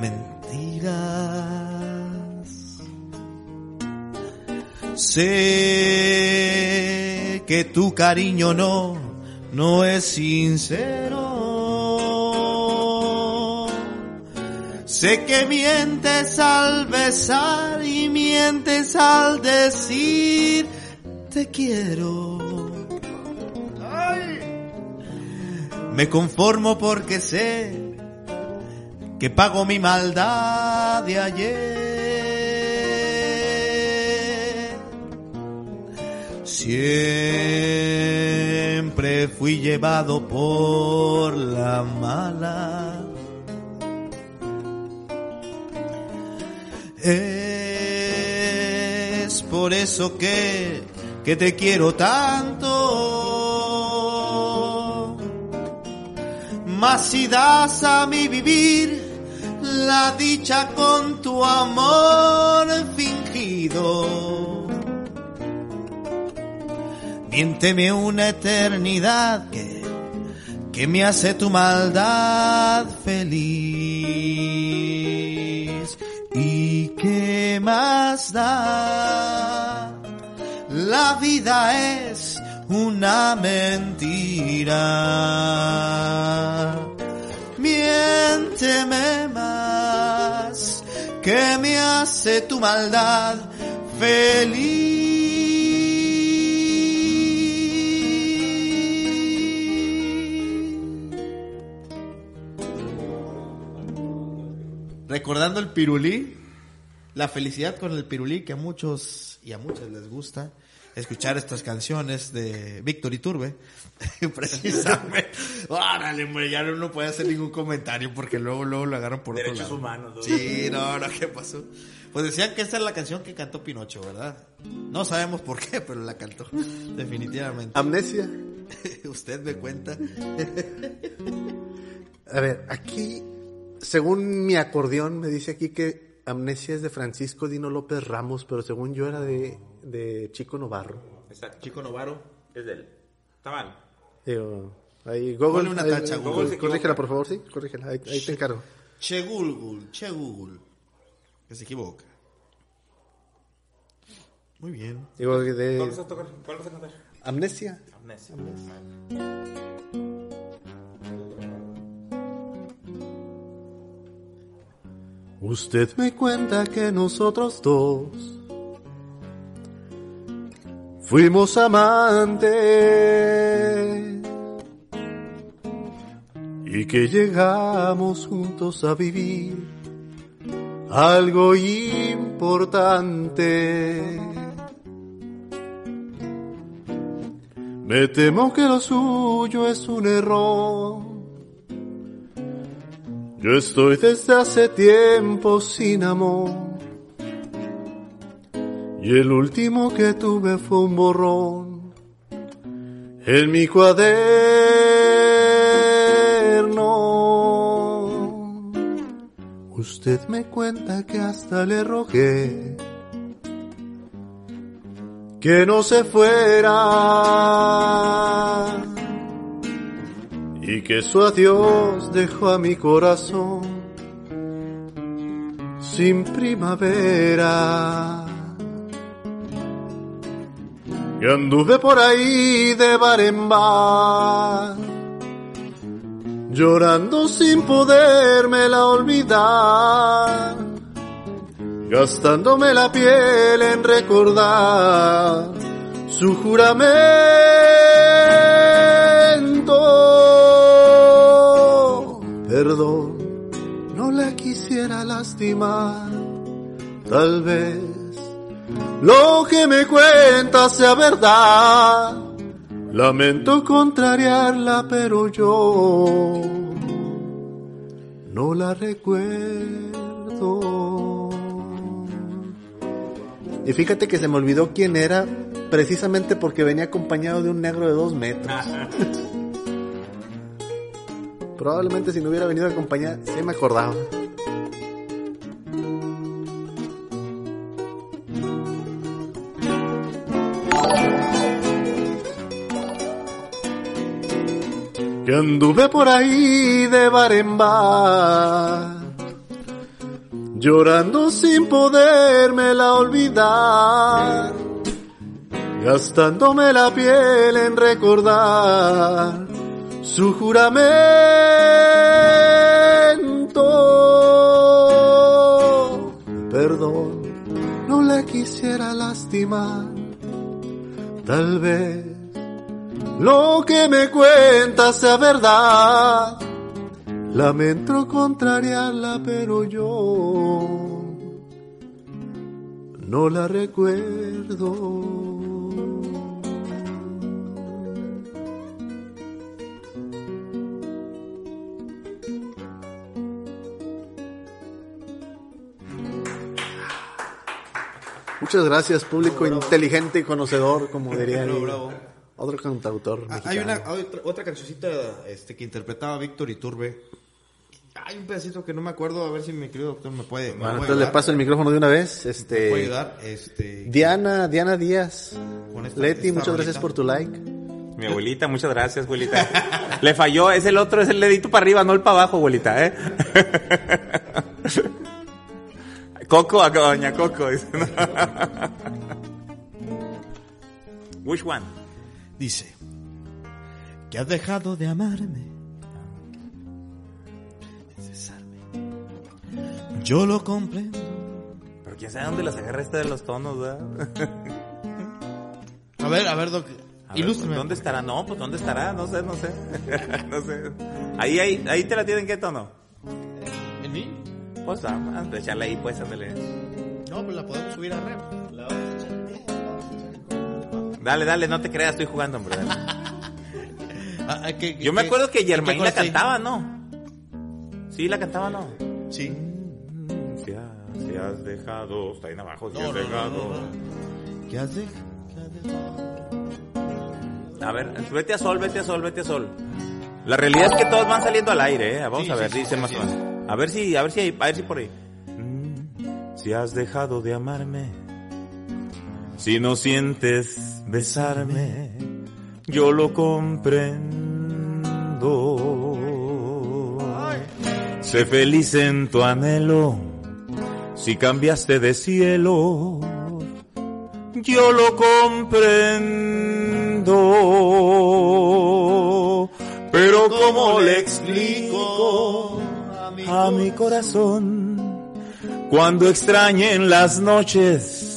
[SPEAKER 1] mentiras. Sé que tu cariño no, no es sincero. Sé que mientes al besar y mientes al decir te quiero. Me conformo porque sé que pago mi maldad de ayer. Siempre fui llevado por la mala. Es por eso que, que te quiero tanto. Mas si das a mi vivir la dicha con tu amor fingido. Miénteme una eternidad que, que me hace tu maldad feliz. ¿Y qué más da? La vida es una mentira. Miénteme más, que me hace tu maldad feliz. Recordando el pirulí, la felicidad con el pirulí que a muchos y a muchas les gusta escuchar estas canciones de Víctor Iturbe, precisamente. Órale, hombre, ya no, no puede hacer ningún comentario porque luego, luego lo agarran por
[SPEAKER 4] Derechos
[SPEAKER 1] otro lado.
[SPEAKER 4] humanos, ¿no?
[SPEAKER 1] Sí, no, no, ¿qué pasó? Pues decían que esta es la canción que cantó Pinocho, ¿verdad? No sabemos por qué, pero la cantó, definitivamente.
[SPEAKER 2] Amnesia.
[SPEAKER 1] Usted me cuenta.
[SPEAKER 2] A ver, aquí, según mi acordeón, me dice aquí que Amnesia es de Francisco Dino López Ramos, pero según yo era de, de Chico Novarro.
[SPEAKER 4] Exacto.
[SPEAKER 1] Chico Novaro.
[SPEAKER 4] Es de él. Está mal.
[SPEAKER 2] Digo, ahí, Google,
[SPEAKER 1] Ponle una
[SPEAKER 2] ahí,
[SPEAKER 1] tacha,
[SPEAKER 2] Google,
[SPEAKER 1] Google se
[SPEAKER 2] corrígela, por favor, sí, corrígela, ahí, ahí te encargo.
[SPEAKER 1] Che Google, Che Google. Que se equivoca. Muy bien.
[SPEAKER 2] Digo, de
[SPEAKER 4] ¿Cuál vas a tocar? ¿Cuál vas a cantar?
[SPEAKER 2] Amnesia.
[SPEAKER 4] Amnesia.
[SPEAKER 2] Usted me cuenta que nosotros dos fuimos amantes y que llegamos juntos a vivir algo importante. Me temo que lo suyo es un error. Yo estoy desde hace tiempo sin amor. Y el último que tuve fue un borrón en mi cuaderno. Usted me cuenta que hasta le rogué que no se fuera y que su adiós dejó a mi corazón sin primavera. Y anduve por ahí de bar en bar, llorando sin podérmela olvidar, gastándome la piel en recordar su juramento. Perdón, no la quisiera lastimar, tal vez lo que me cuenta sea verdad. Lamento contrariarla, pero yo no la recuerdo. Y fíjate que se me olvidó quién era, precisamente porque venía acompañado de un negro de dos metros. Probablemente si no hubiera venido acompañado, sí me acordaba. Que anduve por ahí de bar en bar, llorando sin podérmela olvidar, gastándome la piel en recordar su juramento. Perdón, no la quisiera lastimar, tal vez lo que me cuenta sea verdad. Lamento contrariarla, pero yo no la recuerdo. Muchas gracias, público inteligente y conocedor, como diría
[SPEAKER 8] Bravo.
[SPEAKER 2] Otro cantautor.
[SPEAKER 8] Ah, Hay una otra, otra cancioncita este, que interpretaba Víctor Iturbe. Hay un pedacito que no me acuerdo, a ver si mi querido doctor me puede, me
[SPEAKER 2] Bueno, entonces le
[SPEAKER 8] ayudar.
[SPEAKER 2] paso el micrófono de una vez.
[SPEAKER 8] Me puede
[SPEAKER 2] Este,
[SPEAKER 8] ayudar. Este,
[SPEAKER 2] Diana, Diana Díaz.
[SPEAKER 8] Con esta-
[SPEAKER 2] Leti,
[SPEAKER 8] esta
[SPEAKER 2] muchas gracias por tu like.
[SPEAKER 4] Mi abuelita, muchas gracias, abuelita. Le falló, es el otro, es el dedito para arriba, no el para abajo, abuelita, ¿eh? Coco, a doña Coco. dice. Which one?
[SPEAKER 8] Dice que has dejado de amarme. de cesarme. Yo lo comprendo.
[SPEAKER 4] Pero quién sabe dónde las agarra esta de los tonos, ¿verdad?
[SPEAKER 8] A ver, a ver, Doc.
[SPEAKER 4] A ver. ¿Dónde estará? No, pues ¿dónde estará? No sé, no sé. no sé. Ahí, ahí, ahí te la tienen, ¿qué tono?
[SPEAKER 8] ¿En mí?
[SPEAKER 4] Pues, ah, pues echarla ahí, pues, ándale.
[SPEAKER 8] No, pues la podemos subir a rep.
[SPEAKER 4] Dale, dale, no te creas, estoy jugando, hombre.
[SPEAKER 8] Ah, ah, ¿qué-
[SPEAKER 4] Yo me acuerdo que Germain la cantaba, ¿no? Sí, la cantaba, ¿no?
[SPEAKER 8] Sí.
[SPEAKER 4] Si has, si has dejado, está ahí abajo, si
[SPEAKER 8] No,
[SPEAKER 4] has
[SPEAKER 8] no,
[SPEAKER 4] dejado.
[SPEAKER 8] no. ¿Qué has dejado?
[SPEAKER 4] A ver, vete a sol, vete a sol, vete a sol. La realidad es que todos van saliendo al aire, ¿eh? Vamos
[SPEAKER 8] Sí,
[SPEAKER 4] a ver,
[SPEAKER 8] sí,
[SPEAKER 4] dice
[SPEAKER 8] sí,
[SPEAKER 4] más o menos. A ver si, a ver si hay, a ver si por ahí. Si has dejado de amarme, si no sientes besarme, yo lo comprendo. Sé feliz en tu anhelo, si cambiaste de cielo, yo lo comprendo. Pero ¿cómo le explico a mi corazón cuando extrañen las noches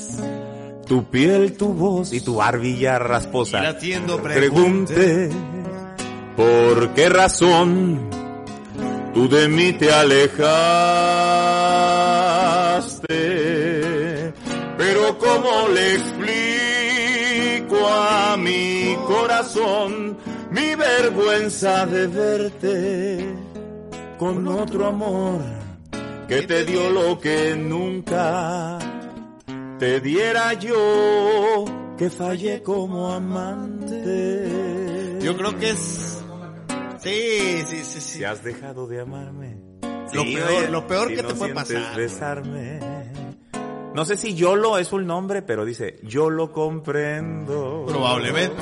[SPEAKER 4] tu piel, tu voz y tu barbilla rasposa?
[SPEAKER 8] Preguntas.
[SPEAKER 4] Pregunte por qué razón tú de mí te alejaste. Pero cómo le explico a mi corazón mi vergüenza de verte con otro amor que te dio lo que nunca te diera yo que fallé como amante.
[SPEAKER 8] Yo creo que es. Sí, sí, sí, sí.
[SPEAKER 4] Si has dejado de amarme,
[SPEAKER 1] Lo
[SPEAKER 4] Sí,
[SPEAKER 1] peor-
[SPEAKER 4] oye,
[SPEAKER 1] lo peor
[SPEAKER 4] si
[SPEAKER 1] que te puede pasar,
[SPEAKER 4] besarme. No sé si Yolo es un nombre, pero dice, yo lo comprendo.
[SPEAKER 1] Probablemente.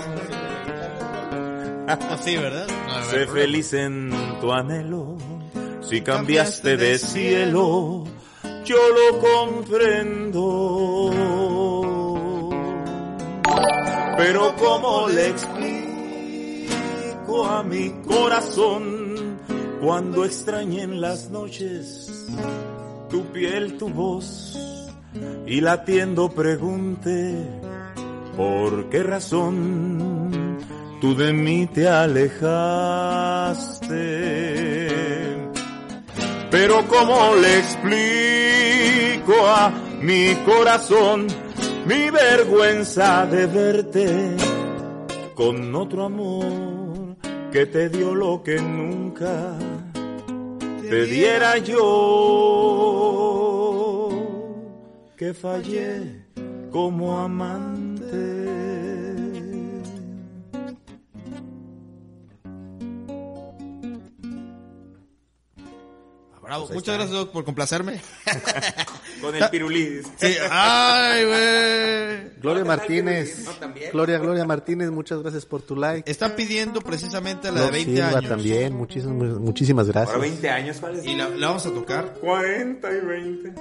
[SPEAKER 1] Así, ¿verdad? No,
[SPEAKER 4] Sé feliz en tu anhelo. Si cambiaste de cielo, yo lo comprendo. Pero ¿cómo le explico a mi corazón cuando extrañen las noches tu piel, tu voz y latiendo pregunte por qué razón tú de mí te alejaste. Pero ¿cómo le explico a mi corazón mi vergüenza de verte con otro amor que te dio lo que nunca te diera yo, que fallé como amante.
[SPEAKER 1] Bravo. Muchas gracias, Doc, por complacerme.
[SPEAKER 4] Con el pirulí.
[SPEAKER 1] Sí. Ay, güey.
[SPEAKER 2] Gloria Martínez.
[SPEAKER 9] No, también.
[SPEAKER 2] Gloria, Gloria Martínez, muchas gracias por tu like.
[SPEAKER 1] Está pidiendo precisamente la de
[SPEAKER 2] Doc
[SPEAKER 1] 20
[SPEAKER 2] Silva
[SPEAKER 1] años.
[SPEAKER 2] también, muchísimas, muchísimas gracias.
[SPEAKER 4] Ahora 20 años, ¿cuál es?
[SPEAKER 1] Y la, la vamos a tocar.
[SPEAKER 4] 40 y 20.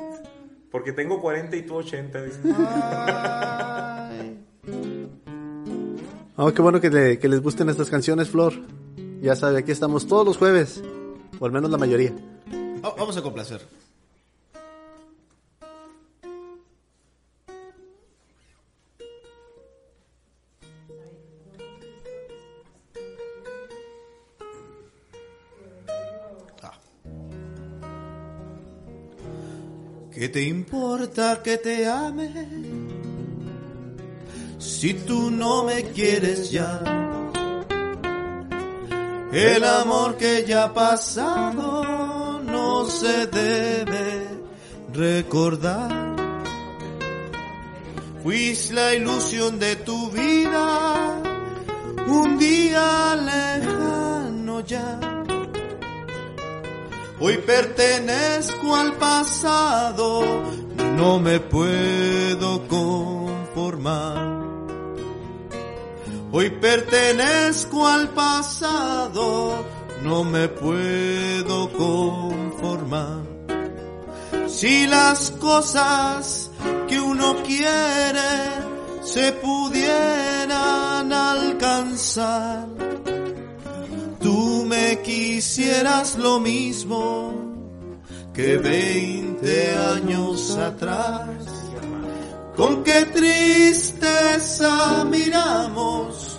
[SPEAKER 4] Porque tengo 40 y tú 80, dice.
[SPEAKER 1] Ay.
[SPEAKER 2] Oh, qué bueno que, le- que les gusten estas canciones, Flor. Ya sabe, aquí estamos todos los jueves, o al menos la mayoría.
[SPEAKER 1] Va- Vamos a complacer. Ah. ¿Qué te importa que te ame? Si tú no me quieres ya. El amor que ya ha pasado no se debe recordar. Fuiste la ilusión de tu vida, un día lejano ya. Hoy pertenezco al pasado, no me puedo conformar. Hoy pertenezco al pasado, no me puedo conformar. Si las cosas que uno quiere se pudieran alcanzar, tú me quisieras lo mismo que 20 años atrás. Con qué tristeza miramos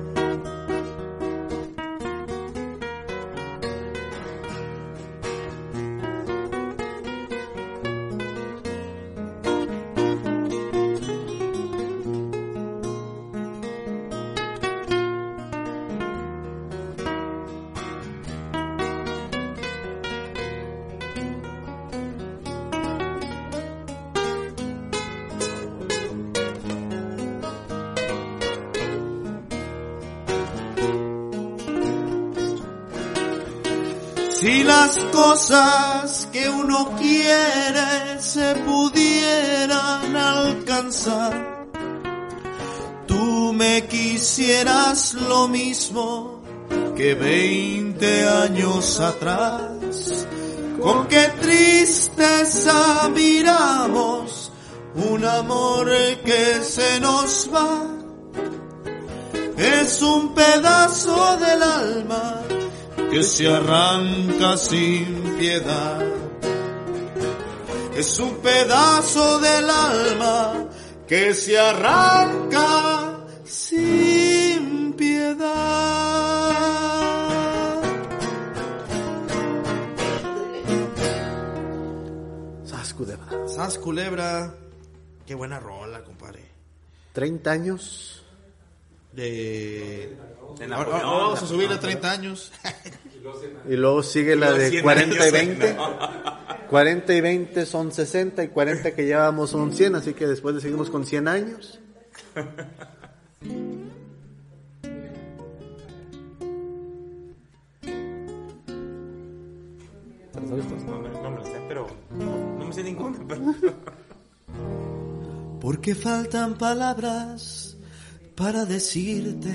[SPEAKER 1] Cosas que uno quiere se pudieran alcanzar, tú me quisieras lo mismo que 20 años atrás. Con qué tristeza miramos un amor que se nos va. Es un pedazo del alma que se arranca sin piedad. Es un pedazo del alma que se arranca sin piedad.
[SPEAKER 2] Sas, culebra.
[SPEAKER 1] Sas, culebra. Qué buena rola, compadre.
[SPEAKER 2] 30 años
[SPEAKER 8] de...
[SPEAKER 4] Napoleón,
[SPEAKER 8] ahora vamos a subir a
[SPEAKER 4] Napoleón.
[SPEAKER 8] 30 años.
[SPEAKER 2] Y luego sigue la de
[SPEAKER 4] 100
[SPEAKER 2] 40 y
[SPEAKER 4] años,
[SPEAKER 2] 20.
[SPEAKER 4] ¿no?
[SPEAKER 2] 40 y 20 son 60 y 40 que llevamos son 100, así que después le seguimos con 100 años.
[SPEAKER 4] No me, no me lo sé, pero no me sé ninguna. Pero...
[SPEAKER 1] porque faltan palabras para decirte,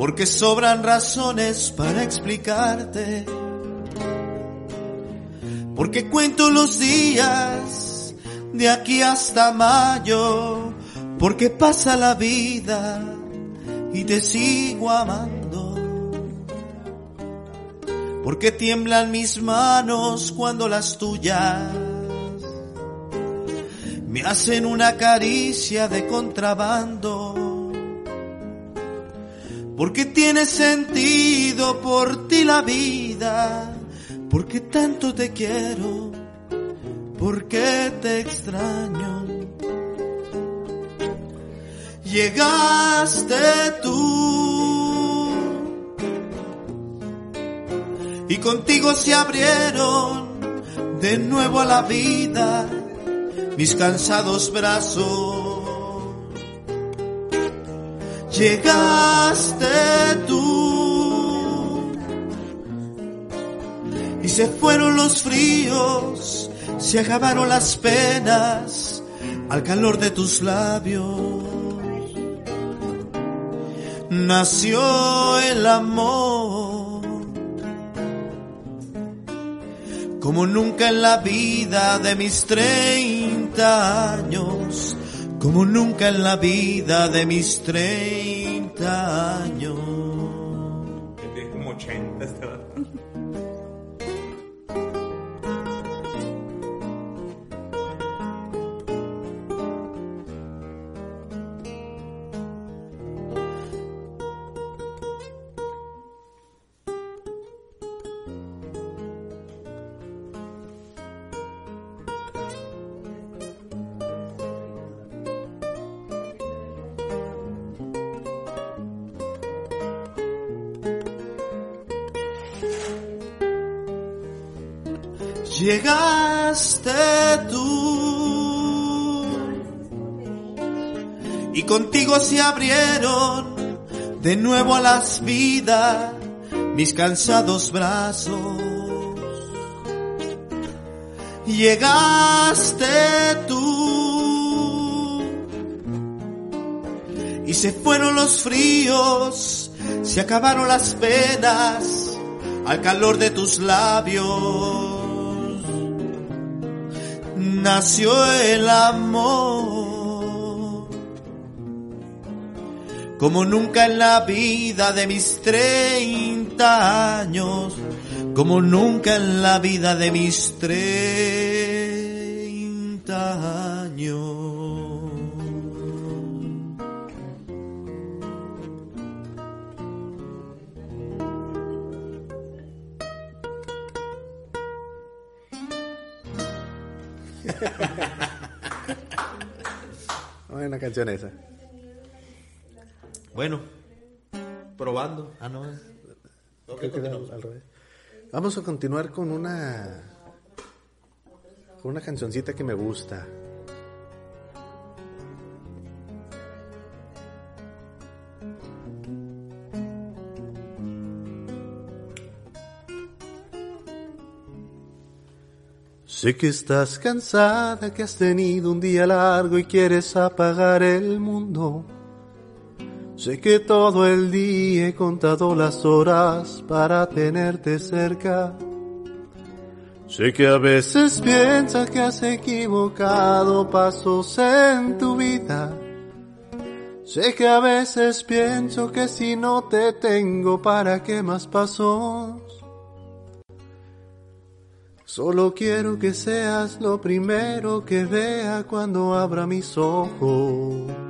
[SPEAKER 1] porque sobran razones para explicarte, porque cuento los días de aquí hasta mayo, porque pasa la vida y te sigo amando. Porque tiemblan mis manos cuando las tuyas me hacen una caricia de contrabando. Porque tiene sentido por ti la vida, porque tanto te quiero, porque te extraño. Llegaste tú y contigo se abrieron de nuevo a la vida mis cansados brazos. Llegaste tú y se fueron los fríos, se acabaron las penas al calor de tus labios. Nació el amor como nunca en la vida de mis treinta años, como nunca en la vida de mis treinta años. Contigo se abrieron de nuevo a las vidas mis cansados brazos. Llegaste tú y se fueron los fríos, se acabaron las penas al calor de tus labios nació el amor. Como nunca en la vida de mis treinta años, como nunca en la vida de mis treinta años.
[SPEAKER 2] Buena canción esa.
[SPEAKER 8] Bueno, probando. Ah, no.
[SPEAKER 2] Creo que era al revés. Vamos a continuar con una con una cancioncita que me gusta. Sé que estás cansada, que has tenido un día largo y quieres apagar el mundo. Sé que todo el día he contado las horas para tenerte cerca. Sé que a veces piensas que has equivocado pasos en tu vida. Sé que a veces pienso que si no te tengo, ¿para qué más pasos? Solo quiero que seas lo primero que vea cuando abra mis ojos.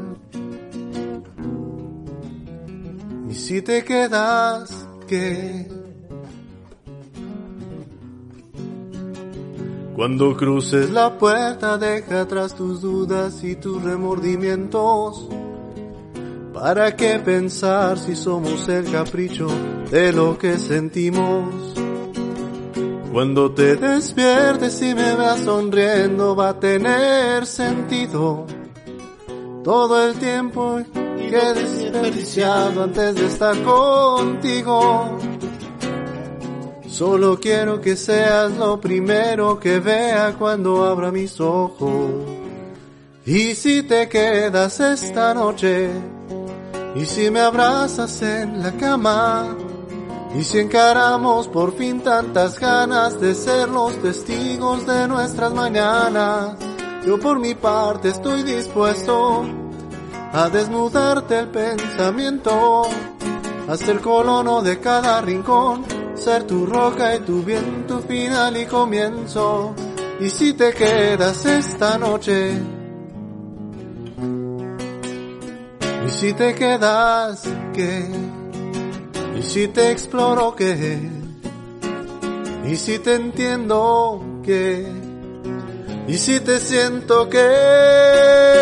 [SPEAKER 2] y si te quedas, ¿qué? Cuando cruces la puerta, deja atrás tus dudas y tus remordimientos. ¿Para qué pensar si somos el capricho de lo que sentimos? Cuando te despiertes y me veas sonriendo va a tener sentido todo el tiempo que desperdiciado antes de estar contigo. Solo quiero que seas lo primero que vea cuando abra mis ojos. Y si te quedas esta noche, y si me abrazas en la cama, y si encaramos por fin tantas ganas de ser los testigos de nuestras mañanas, yo por mi parte estoy dispuesto a desnudarte el pensamiento, a ser colono de cada rincón, ser tu roca y tu bien, tu final y comienzo. Y si te quedas esta noche, y si te quedas, ¿qué? Y si te exploro, ¿qué? Y si te entiendo, ¿qué? Y si te siento, ¿qué?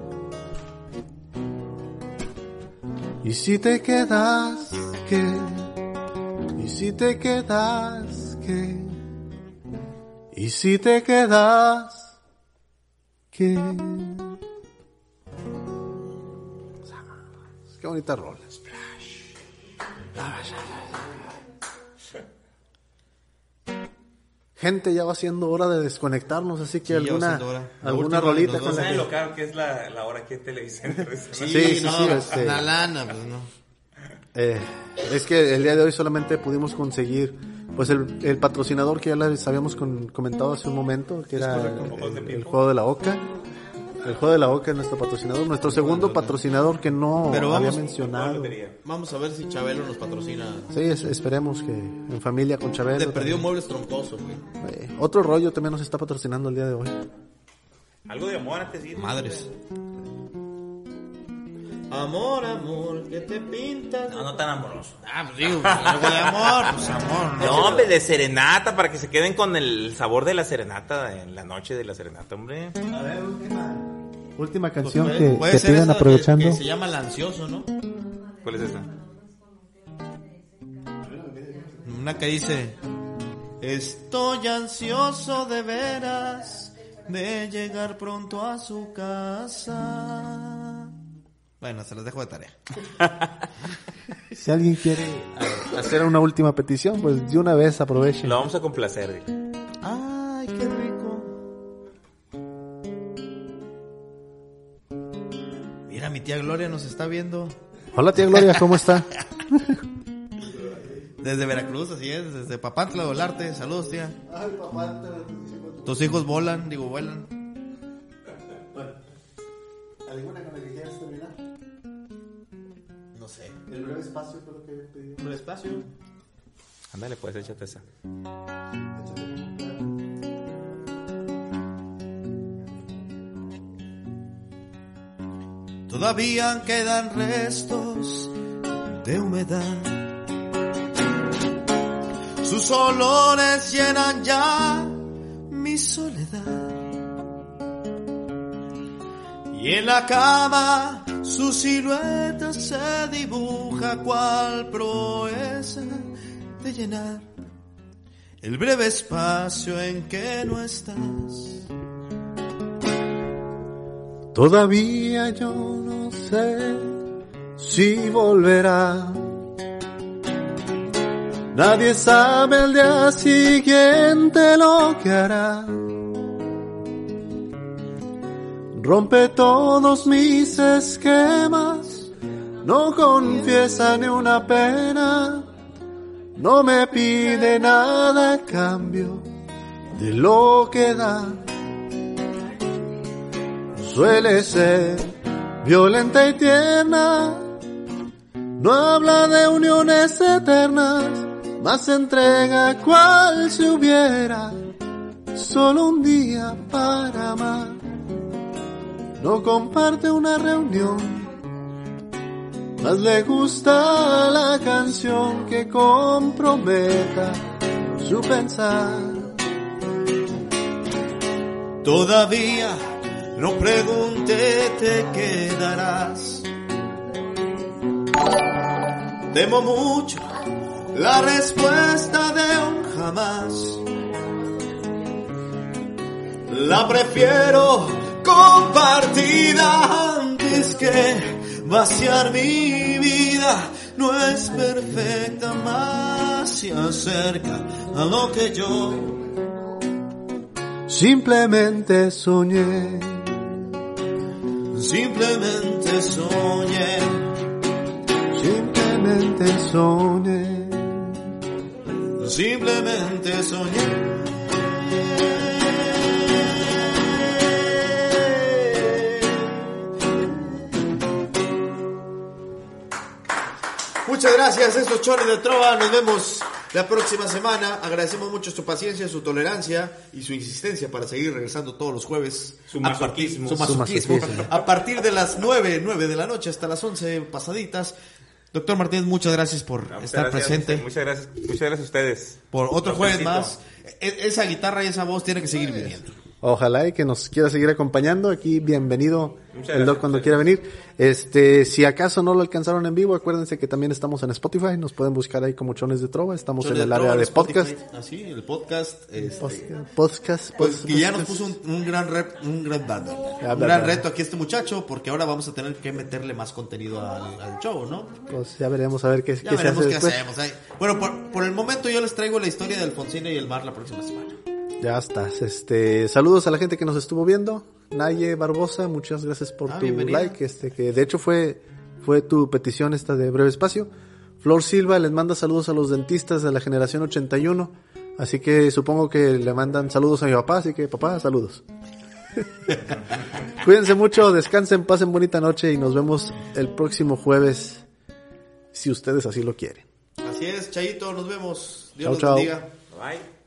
[SPEAKER 2] y si te quedas, ¿qué? Y si te quedas, ¿qué? Y si te quedas, ¿qué? Qué bonita rola. Gente, ya va siendo hora de desconectarnos, así que
[SPEAKER 1] Sí,
[SPEAKER 2] alguna, alguna rolita con la
[SPEAKER 4] ¿Saben
[SPEAKER 2] que...
[SPEAKER 4] lo caro que es la, la hora en televisión?
[SPEAKER 2] Sí, sí, sí,
[SPEAKER 1] no,
[SPEAKER 2] este-
[SPEAKER 1] una lana, pues no.
[SPEAKER 2] Eh, es que el día de hoy solamente pudimos conseguir pues el, el patrocinador que ya les habíamos con- comentado hace un momento, que era el, el- el juego de la Oca. El juego de la Oca es nuestro patrocinador, nuestro segundo patrocinador que no
[SPEAKER 1] Pero
[SPEAKER 2] había mencionado.
[SPEAKER 1] Vamos a ver si Chabelo nos patrocina.
[SPEAKER 2] Sí, es- esperemos que en familia con Chabelo.
[SPEAKER 1] Te perdió muebles troncosos, güey.
[SPEAKER 2] Eh, otro rollo también nos está patrocinando el día de hoy.
[SPEAKER 4] Algo de amor antes de ir.
[SPEAKER 1] Madres. Amor, amor, que te pintas.
[SPEAKER 4] No, no tan amoroso.
[SPEAKER 1] Ah, pues digo, pues, algo de amor, pues amor, ¿no?
[SPEAKER 4] No, hombre, de serenata, para que se queden con el sabor de la serenata en la noche de la serenata, hombre.
[SPEAKER 2] Última
[SPEAKER 1] Pues
[SPEAKER 2] canción
[SPEAKER 1] puede-
[SPEAKER 2] que,
[SPEAKER 1] puede
[SPEAKER 2] que aprovechando.
[SPEAKER 1] Que se llama El Ansioso, ¿no?
[SPEAKER 4] ¿Cuál es esa?
[SPEAKER 1] Una que dice, estoy ansioso de veras de llegar pronto a su casa. Bueno, se las dejo de tarea.
[SPEAKER 2] Si alguien quiere eh, hacer una última petición, pues de una vez aprovechen.
[SPEAKER 4] Lo vamos a complacer.
[SPEAKER 1] Ay, qué rico. Mira, mi tía Gloria nos está viendo
[SPEAKER 2] Hola tía Gloria, ¿cómo está?
[SPEAKER 1] desde Veracruz, así es, desde Papantla de Olarte. Saludos, tía. Tus hijos volan, digo, vuelan.
[SPEAKER 2] ¿Alguna con la que quieras terminar?
[SPEAKER 1] Sé.
[SPEAKER 2] El breve espacio fue lo que pedí.
[SPEAKER 1] Por espacio.
[SPEAKER 4] Ándale, pues, échate esa.
[SPEAKER 1] Todavía quedan restos de humedad. Sus olores llenan ya mi soledad. Y en la cama su silueta dibuja cual proeza de llenar el breve espacio en que no estás.
[SPEAKER 2] Todavía yo no sé si volverá. Nadie sabe el día siguiente lo que hará. Rompe todos mis esquemas, no confiesa ni una pena, no me pide nada a cambio de lo que da. Suele ser violenta y tierna, no habla de uniones eternas, más entrega cual si hubiera solo un día para amar. No comparte una reunión, más le gusta la canción que comprometa su pensar.
[SPEAKER 1] Todavía no pregunté, te quedarás. Temo mucho la respuesta de un jamás. La prefiero compartida antes que vaciar mi vida. No es perfecta, más se acerca a lo que yo
[SPEAKER 2] Simplemente soñé,
[SPEAKER 1] simplemente soñé.
[SPEAKER 2] simplemente soñé.
[SPEAKER 1] Simplemente soñé. Muchas gracias, estos chones de trova. Nos vemos la próxima semana. Agradecemos mucho su paciencia, su tolerancia y su insistencia para seguir regresando todos los jueves.
[SPEAKER 3] Su
[SPEAKER 1] A partir-
[SPEAKER 3] masoquismo.
[SPEAKER 1] su masoquismo.
[SPEAKER 2] masoquismo.
[SPEAKER 1] A partir de las 9, 9 de la noche hasta las 11 pasaditas. Doctor Martínez, muchas gracias por
[SPEAKER 3] No,
[SPEAKER 1] estar
[SPEAKER 3] gracias,
[SPEAKER 1] presente.
[SPEAKER 3] Muchas gracias, muchas gracias a ustedes.
[SPEAKER 1] Por otro jueves
[SPEAKER 3] felicito.
[SPEAKER 1] más. E- Esa guitarra y esa voz tienen que seguir viniendo.
[SPEAKER 2] Ojalá y que nos quiera seguir acompañando. Aquí bienvenido
[SPEAKER 3] Muchas
[SPEAKER 2] el Doc cuando quiera venir. Este, si acaso no lo alcanzaron en vivo, acuérdense que también estamos en Spotify. Nos pueden buscar ahí como Chones de Trova. Estamos en el área de podcast.
[SPEAKER 1] Así, el podcast. este,
[SPEAKER 2] Podcast.
[SPEAKER 1] pues
[SPEAKER 2] pod-
[SPEAKER 1] que ya nos puso un, un gran rep- un gran, un gran reto aquí este muchacho, porque ahora vamos a tener que meterle más contenido al, al show, ¿no?
[SPEAKER 2] Pues ya veremos a ver qué,
[SPEAKER 1] Ya
[SPEAKER 2] qué se
[SPEAKER 1] veremos
[SPEAKER 2] hace
[SPEAKER 1] qué hacemos. ahí. Bueno, por, por el momento yo les traigo la historia de Alfonsina y el mar la próxima semana.
[SPEAKER 2] Ya estás. Este, saludos a la gente que nos estuvo viendo. Naye Barbosa, muchas gracias por
[SPEAKER 1] Ah,
[SPEAKER 2] tu
[SPEAKER 1] bienvenida.
[SPEAKER 2] like. Este, que de hecho fue, fue tu petición esta de breve espacio. Flor Silva les manda saludos a los dentistas de la generación 81. Así que supongo que le mandan saludos a mi papá. Así que papá, saludos. Cuídense mucho, descansen, pasen bonita noche y nos vemos el próximo jueves. Si ustedes así lo quieren.
[SPEAKER 1] Así es, Chayito, nos vemos. Dios
[SPEAKER 2] Chao,
[SPEAKER 1] los
[SPEAKER 2] chao.
[SPEAKER 1] bendiga.
[SPEAKER 3] Bye.